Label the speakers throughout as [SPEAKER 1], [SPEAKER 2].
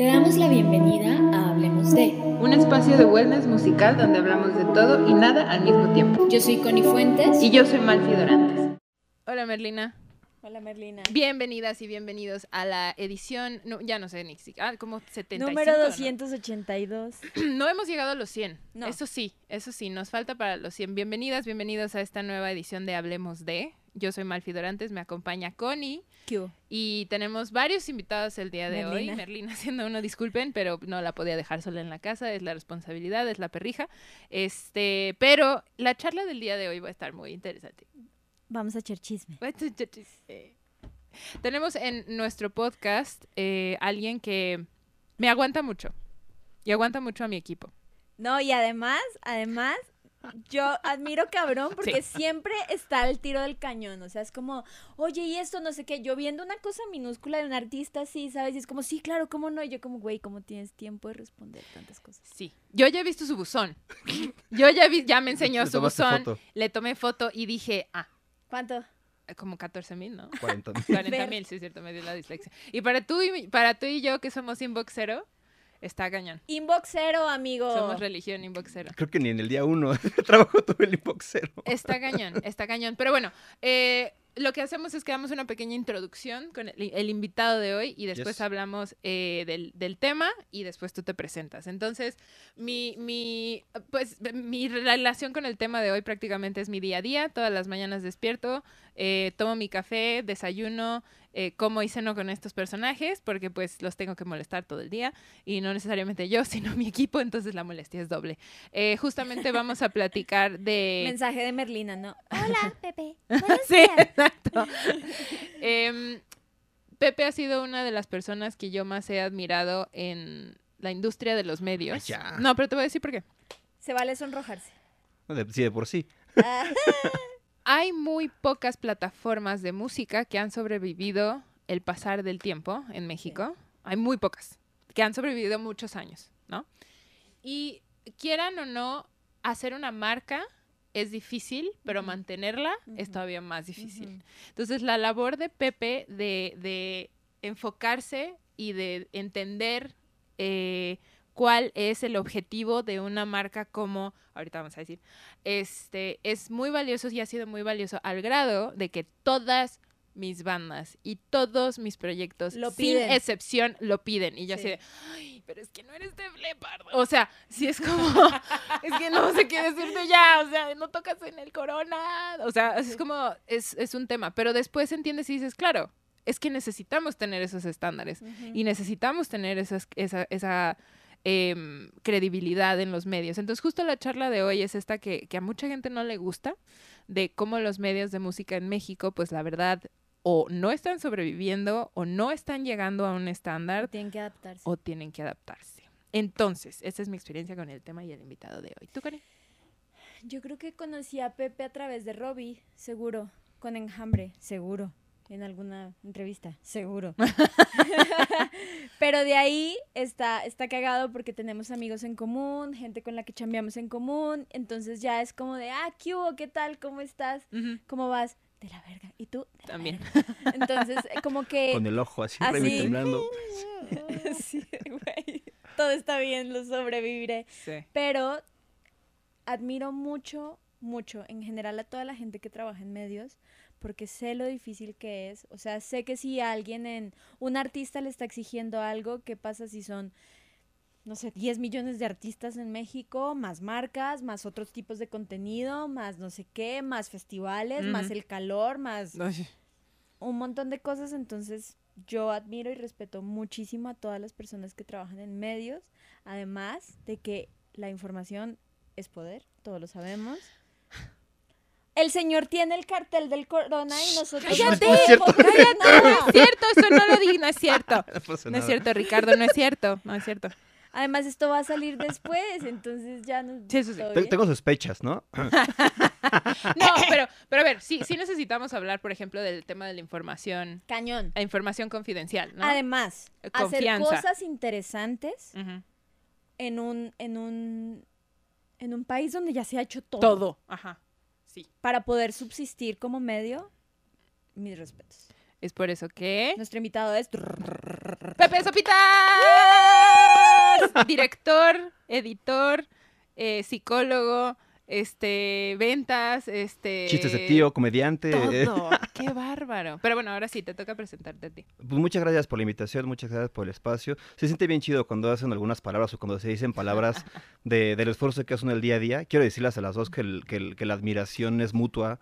[SPEAKER 1] Te damos la bienvenida a Hablemos de.
[SPEAKER 2] Un espacio de wellness musical donde hablamos de todo y nada al mismo tiempo.
[SPEAKER 1] Yo soy Connie Fuentes.
[SPEAKER 2] Y yo soy Malfi Dorantes. Hola Merlina.
[SPEAKER 3] Hola Merlina.
[SPEAKER 2] Bienvenidas y bienvenidos a la edición, no, ya no sé ni siquiera, ah, como 75.
[SPEAKER 3] Número
[SPEAKER 2] ¿no?
[SPEAKER 3] 282.
[SPEAKER 2] No hemos llegado a los 100.
[SPEAKER 3] No.
[SPEAKER 2] Eso sí, eso sí, nos falta para los 100. Bienvenidas, bienvenidos a esta nueva edición de Hablemos de. Yo soy Malfi Dorantes, me acompaña Connie
[SPEAKER 3] ¿Qué
[SPEAKER 2] y tenemos varios invitados el día de hoy.
[SPEAKER 3] Merlina.
[SPEAKER 2] Merlina haciendo uno, disculpen, pero no la podía dejar sola en la casa, es la responsabilidad, es la perrija. Este, pero la charla del día de hoy va a estar muy interesante.
[SPEAKER 3] Vamos a echar chisme.
[SPEAKER 2] Tenemos en nuestro podcast eh, alguien que me aguanta mucho y aguanta mucho a mi equipo.
[SPEAKER 3] No, y además, además, yo admiro cabrón porque siempre está al tiro del cañón. O sea, es como, oye, y esto no sé qué. Yo viendo una cosa minúscula de un artista así, ¿sabes? Y es como, sí, claro, ¿cómo no? Y yo como, güey, ¿cómo tienes tiempo de responder tantas cosas?
[SPEAKER 2] Sí, yo ya he visto su buzón. Yo ya vi, ya me enseñó
[SPEAKER 4] Le
[SPEAKER 2] su buzón.
[SPEAKER 4] foto.
[SPEAKER 2] Le tomé foto y dije, ah,
[SPEAKER 3] ¿Cuánto?
[SPEAKER 2] como 14 mil, ¿no?
[SPEAKER 4] 40 mil.
[SPEAKER 2] 40 mil, sí es cierto, me dio la dislexia. Y para tú y, para tú y yo, que somos inboxero, está cañón.
[SPEAKER 3] Inboxero, amigo.
[SPEAKER 2] Somos religión inboxero.
[SPEAKER 4] Creo que ni en el día uno de trabajo tuve el inboxero.
[SPEAKER 2] Está cañón, está cañón. Pero bueno, eh, lo que hacemos es que damos una pequeña introducción con el, el invitado de hoy y después
[SPEAKER 4] Yes.
[SPEAKER 2] hablamos eh, del, del tema y después tú te presentas. Entonces, mi, mi, pues, mi relación con el tema de hoy prácticamente es mi día a día. Todas las mañanas despierto, eh, tomo mi café, desayuno, eh, como y ceno con estos personajes porque pues los tengo que molestar todo el día y no necesariamente yo, sino mi equipo, entonces la molestia es doble. Eh, justamente vamos a platicar de...
[SPEAKER 3] Mensaje de Merlina, ¿no? Hola, Pepe.
[SPEAKER 2] Sí, exacto. Em, Pepe ha sido una de las personas que yo más he admirado en la industria de los medios.
[SPEAKER 4] Ay, ya.
[SPEAKER 2] No, pero te voy a decir por qué.
[SPEAKER 3] Se vale sonrojarse.
[SPEAKER 4] No, de- Sí, de por sí.
[SPEAKER 2] Hay muy pocas plataformas de música que han sobrevivido el pasar del tiempo en México. Hay muy pocas que han sobrevivido muchos años, ¿no? Y quieran o no, hacer una marca es difícil, pero mantenerla es todavía más difícil. Entonces, la labor de Pepe de, de enfocarse y de entender eh, cuál es el objetivo de una marca como, ahorita vamos a decir, este, es muy valioso y ha sido muy valioso al grado de que todas mis bandas y todos mis proyectos,
[SPEAKER 3] Lo
[SPEAKER 2] sin excepción, lo piden. Y yo
[SPEAKER 3] Sí.
[SPEAKER 2] así de, ay, pero es que no eres de Leppard. O sea, si es como, es que no sé qué decirte ya, o sea, no tocas en el corona. O sea, es como, es, es un tema. Pero después entiendes y dices, claro, es que necesitamos tener esos estándares y necesitamos tener esas, esa, esa em, credibilidad en los medios. Entonces, justo la charla de hoy es esta que, que a mucha gente no le gusta, de cómo los medios de música en México, pues la verdad, o no están sobreviviendo o no están llegando a un estándar
[SPEAKER 3] Tienen que adaptarse.
[SPEAKER 2] o tienen que adaptarse. Entonces, esa es mi experiencia con el tema y el invitado de hoy. ¿Tú, Karen?
[SPEAKER 3] Yo creo que conocí a Pepe a través de Robbie, seguro. Con enjambre, seguro. En alguna entrevista, seguro. Pero de ahí está, está cagado porque tenemos amigos en común, gente con la que chambeamos en común. Entonces ya es como de, ah, ¿qué hubo? ¿Qué tal? ¿Cómo estás? ¿Cómo vas? De la verga. ¿Y tú? De la
[SPEAKER 2] También.
[SPEAKER 3] verga. Entonces, como que...
[SPEAKER 4] Con el ojo así,
[SPEAKER 3] así.
[SPEAKER 4] temblando.
[SPEAKER 3] sí, güey. Todo está bien, lo sobreviviré.
[SPEAKER 2] Sí.
[SPEAKER 3] Pero admiro mucho, mucho en general a toda la gente que trabaja en medios, porque sé lo difícil que es. O sea, sé que si alguien en un artista le está exigiendo algo, ¿qué pasa si son, no sé, 10 millones de artistas en México, más marcas, más otros tipos de contenido, más no sé qué, más festivales, más el calor, más un montón de cosas, entonces yo admiro y respeto muchísimo a todas las personas que trabajan en medios, además de que la información es poder, todos lo sabemos. El señor tiene el cartel del corona y nosotros
[SPEAKER 2] ¡Cállate!
[SPEAKER 4] No es cierto.
[SPEAKER 3] ¡Cállate!
[SPEAKER 2] No es cierto, eso no lo di, no es cierto.
[SPEAKER 4] No
[SPEAKER 2] es cierto, Ricardo, no es cierto, no es cierto.
[SPEAKER 3] Además esto va a salir después, entonces ya no...
[SPEAKER 2] Sí, eso sí.
[SPEAKER 4] Tengo sospechas, ¿no?
[SPEAKER 2] No, pero, pero a ver, sí, sí necesitamos hablar, por ejemplo, del tema de la información,
[SPEAKER 3] Cañón.
[SPEAKER 2] la información confidencial, ¿no?
[SPEAKER 3] Además, hacer cosas interesantes en un, en un, en un país donde ya se ha hecho todo.
[SPEAKER 2] Todo, ajá, sí.
[SPEAKER 3] para poder subsistir como medio, mis respetos.
[SPEAKER 2] Es por eso que...
[SPEAKER 3] Nuestro invitado es...
[SPEAKER 2] ¡Pepe Sopita! director, editor, eh, psicólogo, este, ventas, este...
[SPEAKER 4] Chistes de tío, comediante.
[SPEAKER 2] Todo. Qué bárbaro. Pero bueno, ahora sí, te toca presentarte a ti.
[SPEAKER 4] Pues muchas gracias por la invitación, muchas gracias por el espacio. Se siente bien chido cuando hacen algunas palabras o cuando se dicen palabras de, del esfuerzo que hacen el día a día. Quiero decirles a las dos que, el- que, el- que la admiración es mutua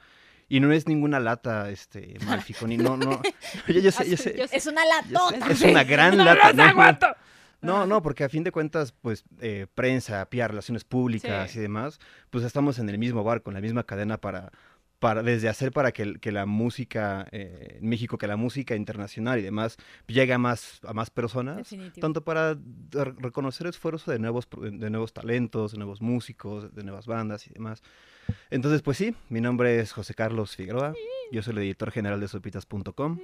[SPEAKER 4] y no es ninguna lata, este, Malficón, y no, no. Yo, yo sé, yo sé.
[SPEAKER 2] Yo sé.
[SPEAKER 3] Es una latota.
[SPEAKER 4] es una gran
[SPEAKER 2] No
[SPEAKER 4] lata.
[SPEAKER 2] los
[SPEAKER 4] ¿no? No, no, porque a fin de cuentas, pues, eh, prensa, PR, relaciones públicas
[SPEAKER 2] Sí.
[SPEAKER 4] y demás, pues estamos en el mismo barco, en la misma cadena para, para desde hacer para que, la música eh, en México, que la música internacional y demás llegue a más, a más personas,
[SPEAKER 3] Definitivo.
[SPEAKER 4] tanto para re- reconocer el esfuerzo de nuevos, de nuevos talentos, de nuevos músicos, de nuevas bandas y demás. Entonces, pues sí, mi nombre es José Carlos Figueroa, yo soy el editor general de sopitas.com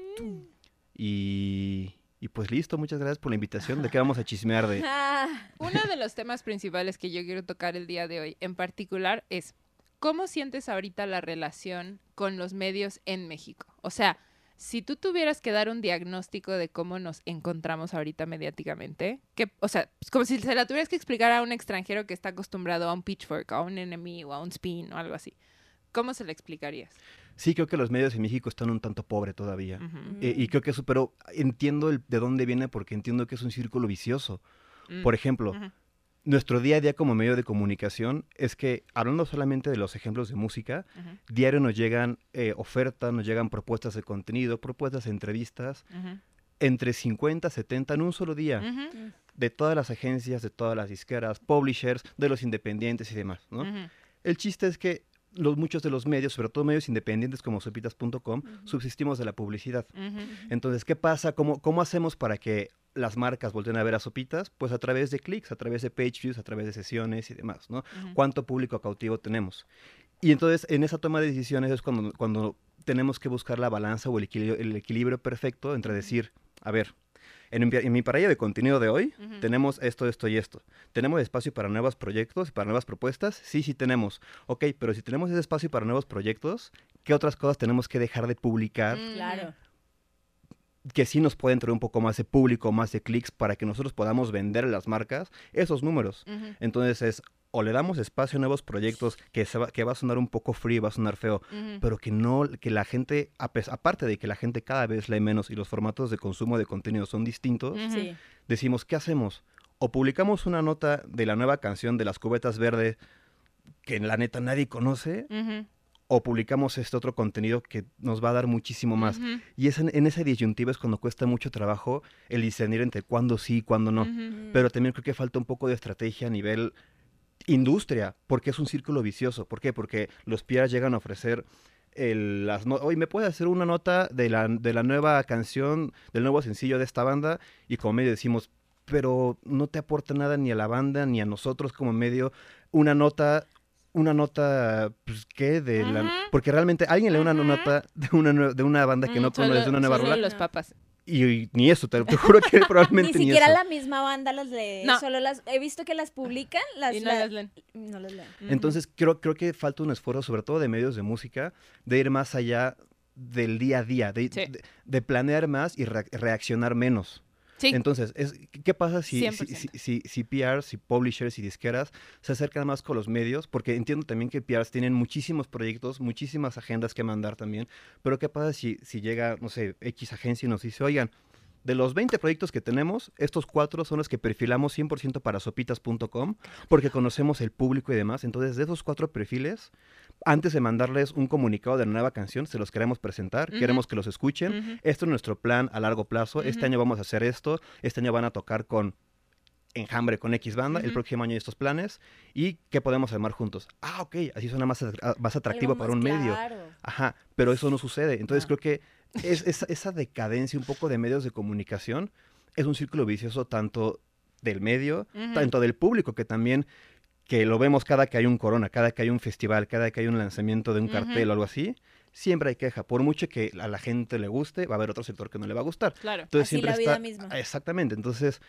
[SPEAKER 4] y, y pues listo, muchas gracias por la invitación. ¿De qué vamos a chismear de...?
[SPEAKER 2] Uno de los temas principales que yo quiero tocar el día de hoy en particular es ¿cómo sientes ahorita la relación con los medios en México? O sea, si tú tuvieras que dar un diagnóstico de cómo nos encontramos ahorita mediáticamente, que, o sea, es como si se la tuvieras que explicar a un extranjero que está acostumbrado a un pitchfork, a un enemy o a un spin o algo así, ¿cómo se le explicarías?
[SPEAKER 4] Sí, creo que los medios en México están un tanto pobre todavía.
[SPEAKER 2] Ujú.
[SPEAKER 4] Eh, y creo que eso, pero entiendo el- de dónde viene porque entiendo que es un círculo vicioso.
[SPEAKER 2] Mm.
[SPEAKER 4] Por ejemplo,
[SPEAKER 2] Ujú.
[SPEAKER 4] nuestro día a día como medio de comunicación es que, hablando solamente de los ejemplos de música, diario nos llegan eh, ofertas, nos llegan propuestas de contenido, propuestas de entrevistas, entre 50, 70 en un solo día, de todas las agencias, de todas las disqueras, publishers, de los independientes y demás, ¿no? El chiste es que los, muchos de los medios, sobre todo medios independientes como sopitas.com, subsistimos de la publicidad. Entonces, ¿qué pasa? ¿Cómo, ¿Cómo hacemos para que las marcas volteen a ver a Sopitas? Pues a través de clics, a través de page views, a través de sesiones y demás. ¿Cuánto público cautivo tenemos? Y entonces, en esa toma de decisiones es cuando, cuando tenemos que buscar la balanza o el equilibrio, el equilibrio perfecto entre decir, a ver, en, mi- en mi parrilla de contenido de hoy, tenemos esto, esto y esto. ¿Tenemos espacio para nuevos proyectos, para nuevas propuestas? Sí, sí tenemos. Ok, pero si tenemos ese espacio para nuevos proyectos, ¿qué otras cosas tenemos que dejar de publicar?
[SPEAKER 2] Ujú.
[SPEAKER 3] claro.
[SPEAKER 4] Que sí nos pueden traer un poco más de público, más de clics para que nosotros podamos vender a las marcas esos números. Entonces es o le damos espacio a nuevos proyectos que, se va, que va a sonar un poco free, va a sonar feo, pero que no, que la gente, a pes- aparte de que la gente cada vez lee menos y los formatos de consumo de contenido son distintos.
[SPEAKER 3] Sí.
[SPEAKER 4] decimos, ¿qué hacemos? O publicamos una nota de la nueva canción de las cubetas verdes que la neta nadie conoce. O publicamos este otro contenido que nos va a dar muchísimo más. Y es en, en esa disyuntiva es cuando cuesta mucho trabajo el discernir entre cuándo sí y cuándo no. Pero también creo que falta un poco de estrategia a nivel industria, porque es un círculo vicioso. ¿Por qué? Porque los PRs llegan a ofrecer el, las no oye, ¿me puedes hacer una nota de la, de la nueva canción, del nuevo sencillo de esta banda? Y como medio decimos, pero no te aporta nada ni a la banda ni a nosotros como medio una nota una nota pues qué de la porque realmente alguien lee una nota de una de una banda que
[SPEAKER 2] Mm,
[SPEAKER 4] no conoce de una nueva rola
[SPEAKER 2] los papas.
[SPEAKER 4] y, y ni eso te, te juro que
[SPEAKER 3] Ni
[SPEAKER 4] probablemente ni,
[SPEAKER 3] siquiera
[SPEAKER 4] eso
[SPEAKER 3] la misma banda las lee.
[SPEAKER 2] No.
[SPEAKER 3] Solo las he visto que las publican, las,
[SPEAKER 2] Y no
[SPEAKER 3] la-
[SPEAKER 2] las leen.
[SPEAKER 3] no las leen.
[SPEAKER 4] Entonces creo, creo que falta un esfuerzo, sobre todo de medios de música, de ir más allá del día a día, de,
[SPEAKER 2] Sí.
[SPEAKER 4] de- de planear más y rea- reaccionar menos.
[SPEAKER 2] Sí.
[SPEAKER 4] Entonces, es, ¿qué pasa si, si,
[SPEAKER 2] 100%.
[SPEAKER 4] si, si, si PRs, si publishers y disqueras se acercan más con los medios? Porque entiendo también que PRs tienen muchísimos proyectos, muchísimas agendas que mandar también, pero ¿qué pasa si, si llega, no sé, X agencia y nos dice, oigan, de los 20 proyectos que tenemos, estos cuatro son los que perfilamos 100% para sopitas.com, porque conocemos el público y demás. Entonces, de esos cuatro perfiles, antes de mandarles un comunicado de la nueva canción, se los queremos presentar, queremos que los escuchen. Esto es nuestro plan a largo plazo. Este año vamos a hacer esto. Este año van a tocar con Enjambre, con X banda. El próximo año estos planes. ¿Y qué podemos armar juntos? Ah, ok. Así suena más, más atractivo para un medio. Ajá, pero eso no sucede. Entonces
[SPEAKER 2] No.
[SPEAKER 4] creo que es, esa, esa decadencia un poco de medios de comunicación es un círculo vicioso tanto del medio, tanto del público, que también, que lo vemos cada que hay un corona, cada que hay un festival, cada que hay un lanzamiento de un cartel o algo así, siempre hay queja. Por mucho que a la gente le guste, va a haber otro sector que no le va a gustar.
[SPEAKER 2] Claro.
[SPEAKER 4] Entonces
[SPEAKER 3] Así
[SPEAKER 4] siempre
[SPEAKER 3] la vida
[SPEAKER 4] está...
[SPEAKER 3] misma.
[SPEAKER 4] Exactamente, entonces...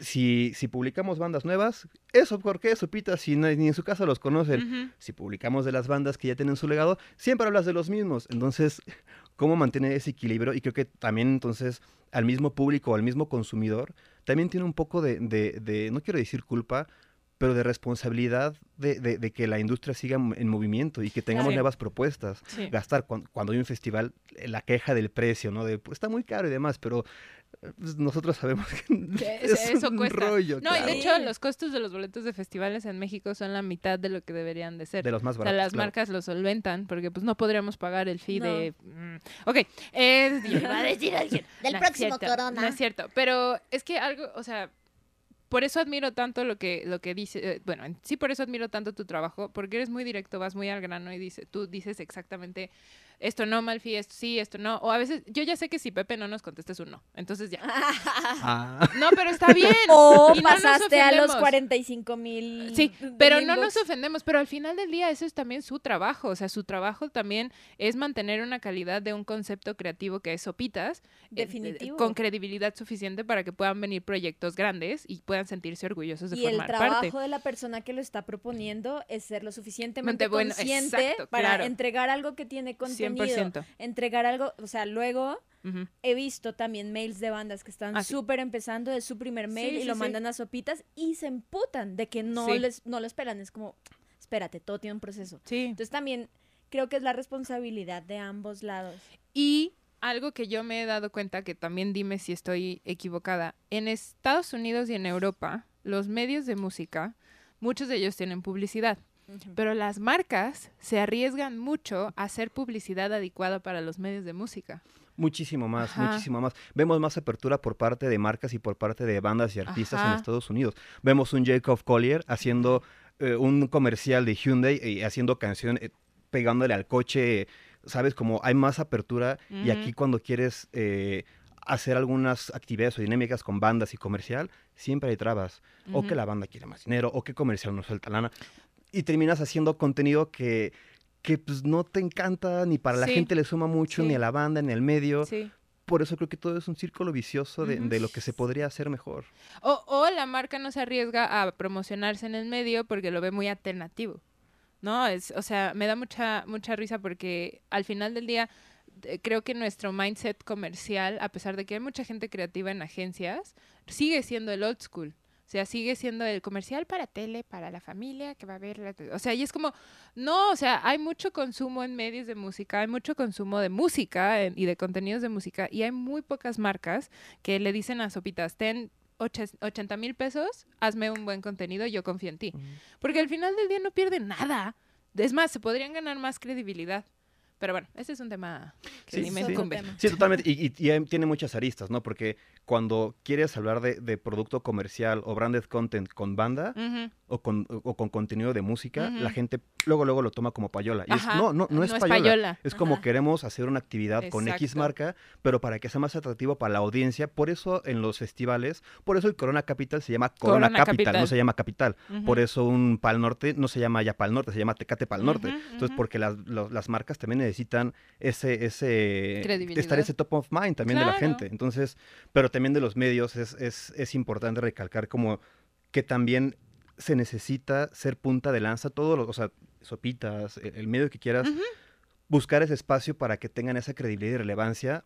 [SPEAKER 4] Si, si publicamos bandas nuevas, eso, ¿por qué eso, Pita? Si no- ni en su casa los conocen si publicamos de las bandas que ya tienen su legado, siempre hablas de los mismos. Entonces, ¿cómo mantener ese equilibrio? Y creo que también entonces al mismo público, al mismo consumidor, también tiene un poco de, de- de- no quiero decir culpa, pero de responsabilidad de, de- de que la industria siga en movimiento y que tengamos nuevas propuestas.
[SPEAKER 2] Sí.
[SPEAKER 4] Gastar cuan- cuando, hay un festival, eh, la queja del precio, ¿no? De, pues está muy caro y demás, pero eh, pues, nosotros sabemos que
[SPEAKER 2] Que
[SPEAKER 4] es
[SPEAKER 2] eso-
[SPEAKER 4] un
[SPEAKER 2] cuesta.
[SPEAKER 4] rollo.
[SPEAKER 2] No, y de hecho los costos de los boletos de festivales en México son la mitad de lo que deberían de ser.
[SPEAKER 4] de los más
[SPEAKER 2] O sea,
[SPEAKER 4] baratos.
[SPEAKER 2] las
[SPEAKER 4] claro.
[SPEAKER 2] marcas lo solventan porque pues no podríamos pagar el fee
[SPEAKER 3] No.
[SPEAKER 2] de... mm, Ok, yo iba a decir alguien.
[SPEAKER 5] Del
[SPEAKER 2] No
[SPEAKER 5] próximo
[SPEAKER 2] cierto,
[SPEAKER 5] Corona.
[SPEAKER 2] No es cierto, pero es que algo, o sea, por eso admiro tanto lo que, lo que dice, eh, bueno, en- sí por eso admiro tanto tu trabajo, porque eres muy directo, vas muy al grano y dice, tú dices exactamente esto no, Malfi, esto sí, esto no, o a veces, yo ya sé que si Pepe no nos contesta es un no, entonces ya.
[SPEAKER 4] Ah.
[SPEAKER 2] No, pero está bien.
[SPEAKER 3] O
[SPEAKER 2] Y no
[SPEAKER 3] pasaste a los
[SPEAKER 2] ofendemos.
[SPEAKER 3] 45 mil.
[SPEAKER 2] Sí, pero no nos ofendemos, pero al final del día eso es también su trabajo, o sea, su trabajo también es mantener una calidad de un concepto creativo que es Sopitas, eh,
[SPEAKER 3] Definitivo.
[SPEAKER 2] con credibilidad suficiente para que puedan venir proyectos grandes y puedan sentirse orgullosos de
[SPEAKER 3] Y el
[SPEAKER 2] formar
[SPEAKER 3] trabajo
[SPEAKER 2] parte.
[SPEAKER 3] de la persona que lo está proponiendo es ser lo suficientemente
[SPEAKER 2] Mente bueno,
[SPEAKER 3] consciente
[SPEAKER 2] exacto,
[SPEAKER 3] para
[SPEAKER 2] claro.
[SPEAKER 3] entregar algo que tiene contenido.
[SPEAKER 2] 100%.
[SPEAKER 3] Entregar algo, o sea, luego he visto también mails de bandas que están
[SPEAKER 2] Ah, sí.
[SPEAKER 3] súper empezando de su primer mail
[SPEAKER 2] Sí,
[SPEAKER 3] y
[SPEAKER 2] sí,
[SPEAKER 3] lo mandan a sopitas y se emputan de que no les no lo esperan, es como espérate, todo tiene un proceso.
[SPEAKER 2] Sí.
[SPEAKER 3] Entonces también creo que es la responsabilidad de ambos lados.
[SPEAKER 2] Y algo que yo me he dado cuenta, que también dime si estoy equivocada, en Estados Unidos y en Europa, los medios de música, muchos de ellos tienen publicidad. Pero las marcas se arriesgan mucho a hacer publicidad adecuada para los medios de música.
[SPEAKER 4] Muchísimo más,
[SPEAKER 2] Ajá.
[SPEAKER 4] muchísimo más. Vemos más apertura por parte de marcas y por parte de bandas y artistas en. Estados Unidos. Vemos un Jacob Collier haciendo eh, un comercial de Hyundai y haciendo canción, eh, pegándole al coche, ¿sabes? Como hay más apertura y aquí cuando quieres eh, hacer algunas actividades o dinámicas con bandas y comercial, siempre hay trabas. O que la banda quiere más dinero, o que comercial no suelta lana. Y terminas haciendo contenido que, que pues, no te encanta, ni para la gente le suma mucho, ni a la banda, ni al medio.
[SPEAKER 2] Sí.
[SPEAKER 4] Por eso creo que todo es un círculo vicioso de, de lo que se podría hacer mejor.
[SPEAKER 2] O, o la marca no se arriesga a promocionarse en el medio porque lo ve muy alternativo. ¿No? Es, o sea, me da mucha, mucha risa porque al final del día eh, creo que nuestro mindset comercial, a pesar de que hay mucha gente creativa en agencias, sigue siendo el old school. O sea, sigue siendo el comercial para tele, para la familia, que va a ver... la O sea, y es como, no, o sea, hay mucho consumo en medios de música, hay mucho consumo de música en- y de contenidos de música, y hay muy pocas marcas que le dicen a Sopitas, ten oche- 80 mil pesos, hazme un buen contenido, yo confío en ti. Porque al final del día no pierden nada. Es más, se podrían ganar más credibilidad. Pero bueno, ese es un tema que
[SPEAKER 4] Sí,
[SPEAKER 2] ni me
[SPEAKER 3] sí.
[SPEAKER 4] Sí, totalmente. Y, y- y hay- tiene muchas aristas, ¿no? Porque cuando quieres hablar de, de producto comercial o branded content con banda
[SPEAKER 2] Ujú.
[SPEAKER 4] O, con, o con contenido de música, la gente luego luego lo toma como payola. Y es,
[SPEAKER 2] Ajá.
[SPEAKER 4] no, no, no es
[SPEAKER 2] No es
[SPEAKER 4] payola. Es como
[SPEAKER 3] Ajá.
[SPEAKER 4] queremos hacer una actividad con X marca, pero para que sea más atractivo para la audiencia. Por eso en los festivales, por eso el Corona Capital se llama Corona,
[SPEAKER 2] Corona
[SPEAKER 4] Capital,
[SPEAKER 2] Capital.
[SPEAKER 4] no se llama Capital. Por eso un Pal Norte no se llama ya Pal Norte, se llama Tecate Pal Norte. Entonces, porque las, los- las marcas también necesitan ese, ese estar ese top of mind también de la gente. Entonces, pero también de los medios es, es, es importante recalcar como que también se necesita ser punta de lanza, todo lo, o sea, sopitas, el, el medio que quieras, buscar ese espacio para que tengan esa credibilidad y relevancia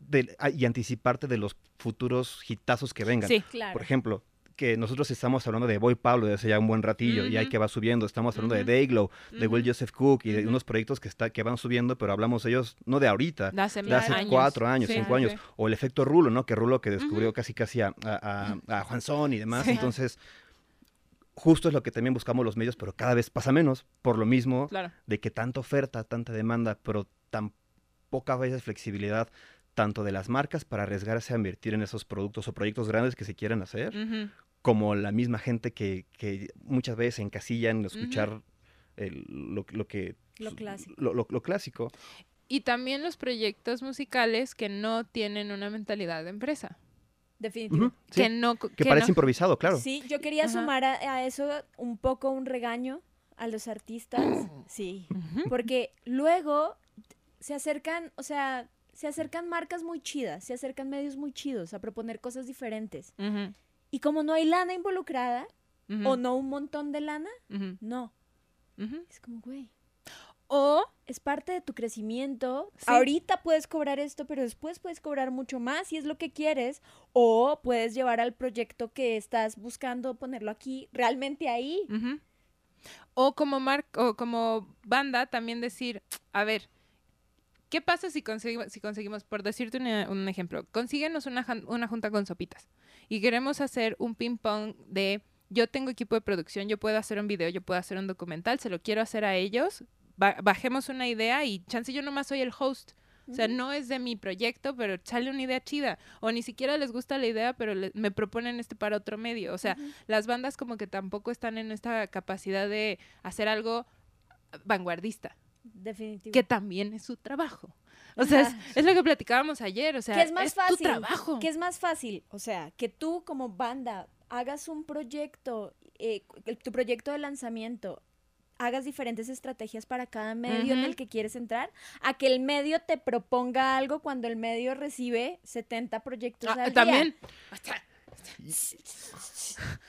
[SPEAKER 4] de- a- y anticiparte de los futuros hitazos que vengan.
[SPEAKER 2] Sí.
[SPEAKER 3] Claro.
[SPEAKER 4] Por ejemplo, que nosotros estamos hablando de Boy Pablo desde hace ya un buen ratillo y
[SPEAKER 2] Ujú.
[SPEAKER 4] que va subiendo. Estamos hablando de Dayglow, de Will. Joseph Cook y de unos proyectos que, está, que van subiendo, pero hablamos de ellos no de ahorita,
[SPEAKER 2] De hace,
[SPEAKER 4] de
[SPEAKER 2] mil
[SPEAKER 4] hace
[SPEAKER 2] años.
[SPEAKER 4] cuatro años,
[SPEAKER 2] Sí,
[SPEAKER 4] cinco años. O el efecto Rulo, ¿no? Que Rulo que descubrió casi casi a, a, a- a Juan Son y demás.
[SPEAKER 2] Sí.
[SPEAKER 4] Entonces, justo es lo que también buscamos los medios, pero cada vez pasa menos, por lo mismo
[SPEAKER 2] Claro.
[SPEAKER 4] de que tanta oferta, tanta demanda, pero tan poca veces flexibilidad tanto de las marcas para arriesgarse a invertir en esos productos o proyectos grandes que se quieran hacer, como la misma gente que, que muchas veces se encasilla en escuchar el- lo, lo que...
[SPEAKER 3] Lo clásico.
[SPEAKER 4] Lo, lo- lo clásico.
[SPEAKER 2] Y también los proyectos musicales que no tienen una mentalidad de empresa.
[SPEAKER 3] Definitivo.
[SPEAKER 4] Ujú, sí,
[SPEAKER 2] Que no.
[SPEAKER 4] que
[SPEAKER 2] que
[SPEAKER 4] parece
[SPEAKER 2] no-
[SPEAKER 4] improvisado, claro.
[SPEAKER 3] Sí, yo quería
[SPEAKER 2] Ajá.
[SPEAKER 3] sumar a, a eso un poco un regaño a los artistas. Sí.
[SPEAKER 2] Ujú.
[SPEAKER 3] Porque luego se acercan, o sea, se acercan marcas muy chidas, se acercan medios muy chidos a proponer cosas diferentes.
[SPEAKER 2] Ujú.
[SPEAKER 3] Y como no hay lana involucrada, o no un montón de lana, no. Es como, güey.
[SPEAKER 2] O
[SPEAKER 3] es parte de tu crecimiento.
[SPEAKER 2] Sí.
[SPEAKER 3] Ahorita puedes cobrar esto, pero después puedes cobrar mucho más si es lo que quieres. O puedes llevar al proyecto que estás buscando ponerlo aquí, realmente ahí.
[SPEAKER 2] O como mar o como banda también decir, a ver, ¿qué pasa si conseguimos, si conseguimos por decirte una- un ejemplo, consíguenos una, una junta con sopitas y queremos hacer un ping pong de yo tengo equipo de producción, yo puedo hacer un video, yo puedo hacer un documental, se lo quiero hacer a ellos, ba- bajemos una idea y chance yo nomás soy el host. O sea, no es de mi proyecto, pero sale una idea chida. O ni siquiera les gusta la idea, pero le- me proponen este para otro medio. O sea, las bandas como que tampoco están en esta capacidad de hacer algo vanguardista,
[SPEAKER 3] Definitivo.
[SPEAKER 2] que también es su trabajo. O sea, es, lo que platicábamos ayer, o sea,
[SPEAKER 3] que es más fácil.
[SPEAKER 2] tu trabajo.
[SPEAKER 3] Que es más fácil. O sea, que tú como banda hagas un proyecto, eh, tu proyecto de lanzamiento, hagas diferentes estrategias para cada medio en el que quieres entrar, a que el medio te proponga algo cuando el medio recibe 70 proyectos
[SPEAKER 2] Ah,
[SPEAKER 3] al día.
[SPEAKER 2] también.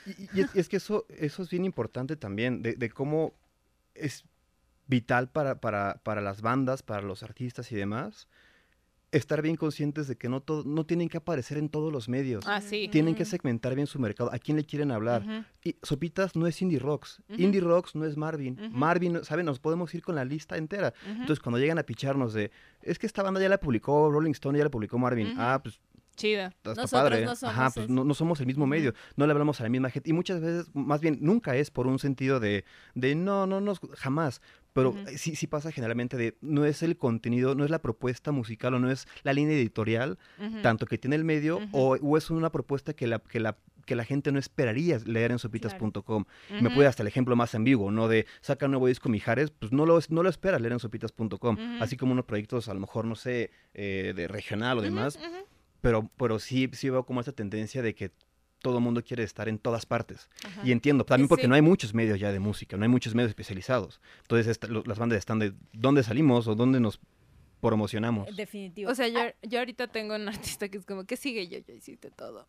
[SPEAKER 4] Y, y- y es, y es que eso, eso es bien importante también, de, de cómo es vital para, para, para las bandas, para los artistas y demás, estar bien conscientes de que no, todo, no tienen que aparecer en todos los medios.
[SPEAKER 2] Ah, sí.
[SPEAKER 4] Tienen que segmentar bien su mercado, a quién le quieren hablar. Y Sopitas no es Indie Rocks. Indie Rocks no es Marvin. Marvin, ¿saben? Nos podemos ir con la lista entera. Entonces, cuando llegan a picharnos de, es que esta banda ya la publicó Rolling Stone, ya la publicó Marvin. Ah, pues
[SPEAKER 2] Chida.
[SPEAKER 4] está
[SPEAKER 3] Nosotros
[SPEAKER 4] padre.
[SPEAKER 3] no
[SPEAKER 4] Ajá,
[SPEAKER 3] somos
[SPEAKER 4] pues
[SPEAKER 3] eso.
[SPEAKER 4] no, no somos el mismo medio, no le hablamos a la misma gente. Y muchas veces, más bien, nunca es por un sentido de, de no, no, no, jamás. Pero sí, sí pasa generalmente de, no es el contenido, no es la propuesta musical o no es la línea editorial, tanto que tiene el medio, o, o es una propuesta que la, que la que la gente no esperaría leer en sopitas.com. Me puede hasta el ejemplo más ambiguo, ¿no? De saca un nuevo disco Mijares, pues no lo, no lo esperas leer en sopitas.com. Así como unos proyectos, a lo mejor, no sé, eh, de regional o demás, pero, pero sí, sí veo como esta tendencia de que todo el mundo quiere estar en todas partes.
[SPEAKER 3] Ajá.
[SPEAKER 4] Y entiendo, también porque
[SPEAKER 2] Sí.
[SPEAKER 4] no hay muchos medios ya de música, no hay muchos medios especializados. Entonces esta- lo- las bandas están de dónde salimos o dónde nos promocionamos.
[SPEAKER 3] Definitivo.
[SPEAKER 2] O sea, yo, yo ahorita tengo un artista que es como, ¿qué sigue yo? Yo hiciste todo.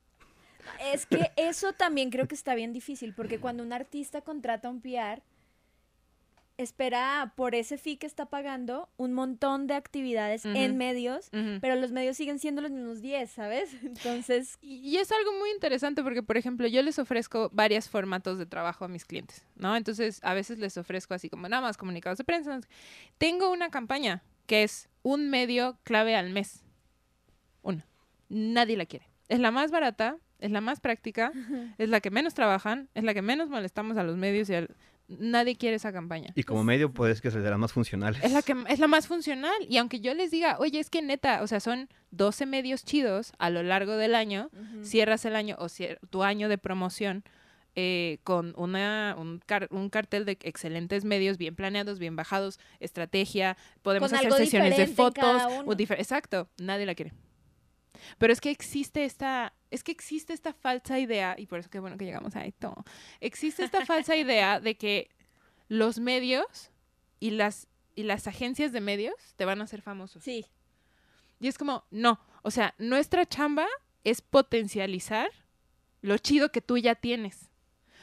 [SPEAKER 3] Es que eso también creo que está bien difícil, porque cuando un artista contrata un PR, espera por ese fee que está pagando un montón de actividades
[SPEAKER 2] Ujú.
[SPEAKER 3] en medios, pero los medios siguen siendo los mismos 10, ¿sabes? Entonces,
[SPEAKER 2] Y y es algo muy interesante porque, por ejemplo, yo les ofrezco varios formatos de trabajo a mis clientes, ¿no? Entonces, a veces les ofrezco así como nada más comunicados de prensa. no sé. Tengo una campaña que es un medio clave al mes. Una. Nadie la quiere. Es la más barata, es la más práctica, es la que menos trabajan, es la que menos molestamos a los medios y al- nadie quiere esa campaña.
[SPEAKER 4] Y como medio, pues que es de las más funcionales.
[SPEAKER 2] Es la que es la más funcional. Y aunque yo les diga, oye, es que neta, o sea, son 12 medios chidos a lo largo del año, cierras el año o cier- tu año de promoción eh, con una, un, car- un cartel de excelentes medios, bien planeados, bien bajados, estrategia, podemos
[SPEAKER 3] Con
[SPEAKER 2] hacer sesiones de fotos. Exacto, nadie la quiere. Pero es que existe esta, es que existe esta falsa idea, y por eso qué bueno que llegamos a esto, existe esta falsa idea de que los medios y las, y las agencias de medios te van a hacer famosos.
[SPEAKER 3] Sí,
[SPEAKER 2] Y es como, no, o sea, nuestra chamba es potencializar lo chido que tú ya tienes,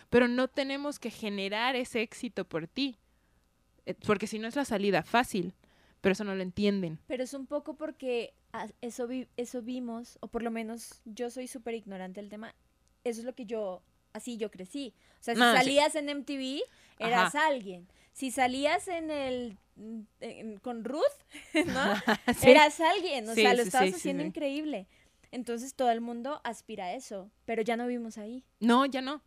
[SPEAKER 2] pero no tenemos que generar ese éxito por ti, eh, porque si no es la salida fácil, pero eso no lo entienden.
[SPEAKER 3] pero es un poco porque eso, vi- eso vimos, o por lo menos yo soy súper ignorante del tema, eso es lo que yo, así yo crecí. O sea, si
[SPEAKER 2] No, sí.
[SPEAKER 3] salías en MTV, eras alguien. Si salías en el, en- con Ruth, ¿no?
[SPEAKER 2] Sí.
[SPEAKER 3] Eras alguien, o
[SPEAKER 2] Sí,
[SPEAKER 3] sea, lo estabas haciendo increíble. Entonces todo el mundo aspira a eso, pero ya no vimos ahí.
[SPEAKER 2] No, ya no.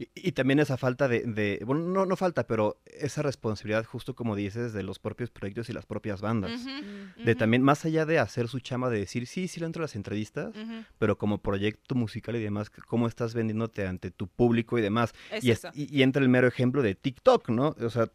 [SPEAKER 4] Y, y también esa falta de, de- bueno, no, no falta, pero esa responsabilidad, justo como dices, de los propios proyectos y las propias bandas.
[SPEAKER 3] Mm.
[SPEAKER 4] De también, más allá de hacer su chama, de decir, sí, sí le entro a las entrevistas, pero como proyecto musical y demás, cómo estás vendiéndote ante tu público y demás.
[SPEAKER 2] Es
[SPEAKER 4] y, es- y- y entra el mero ejemplo de TikTok, ¿no? O sea,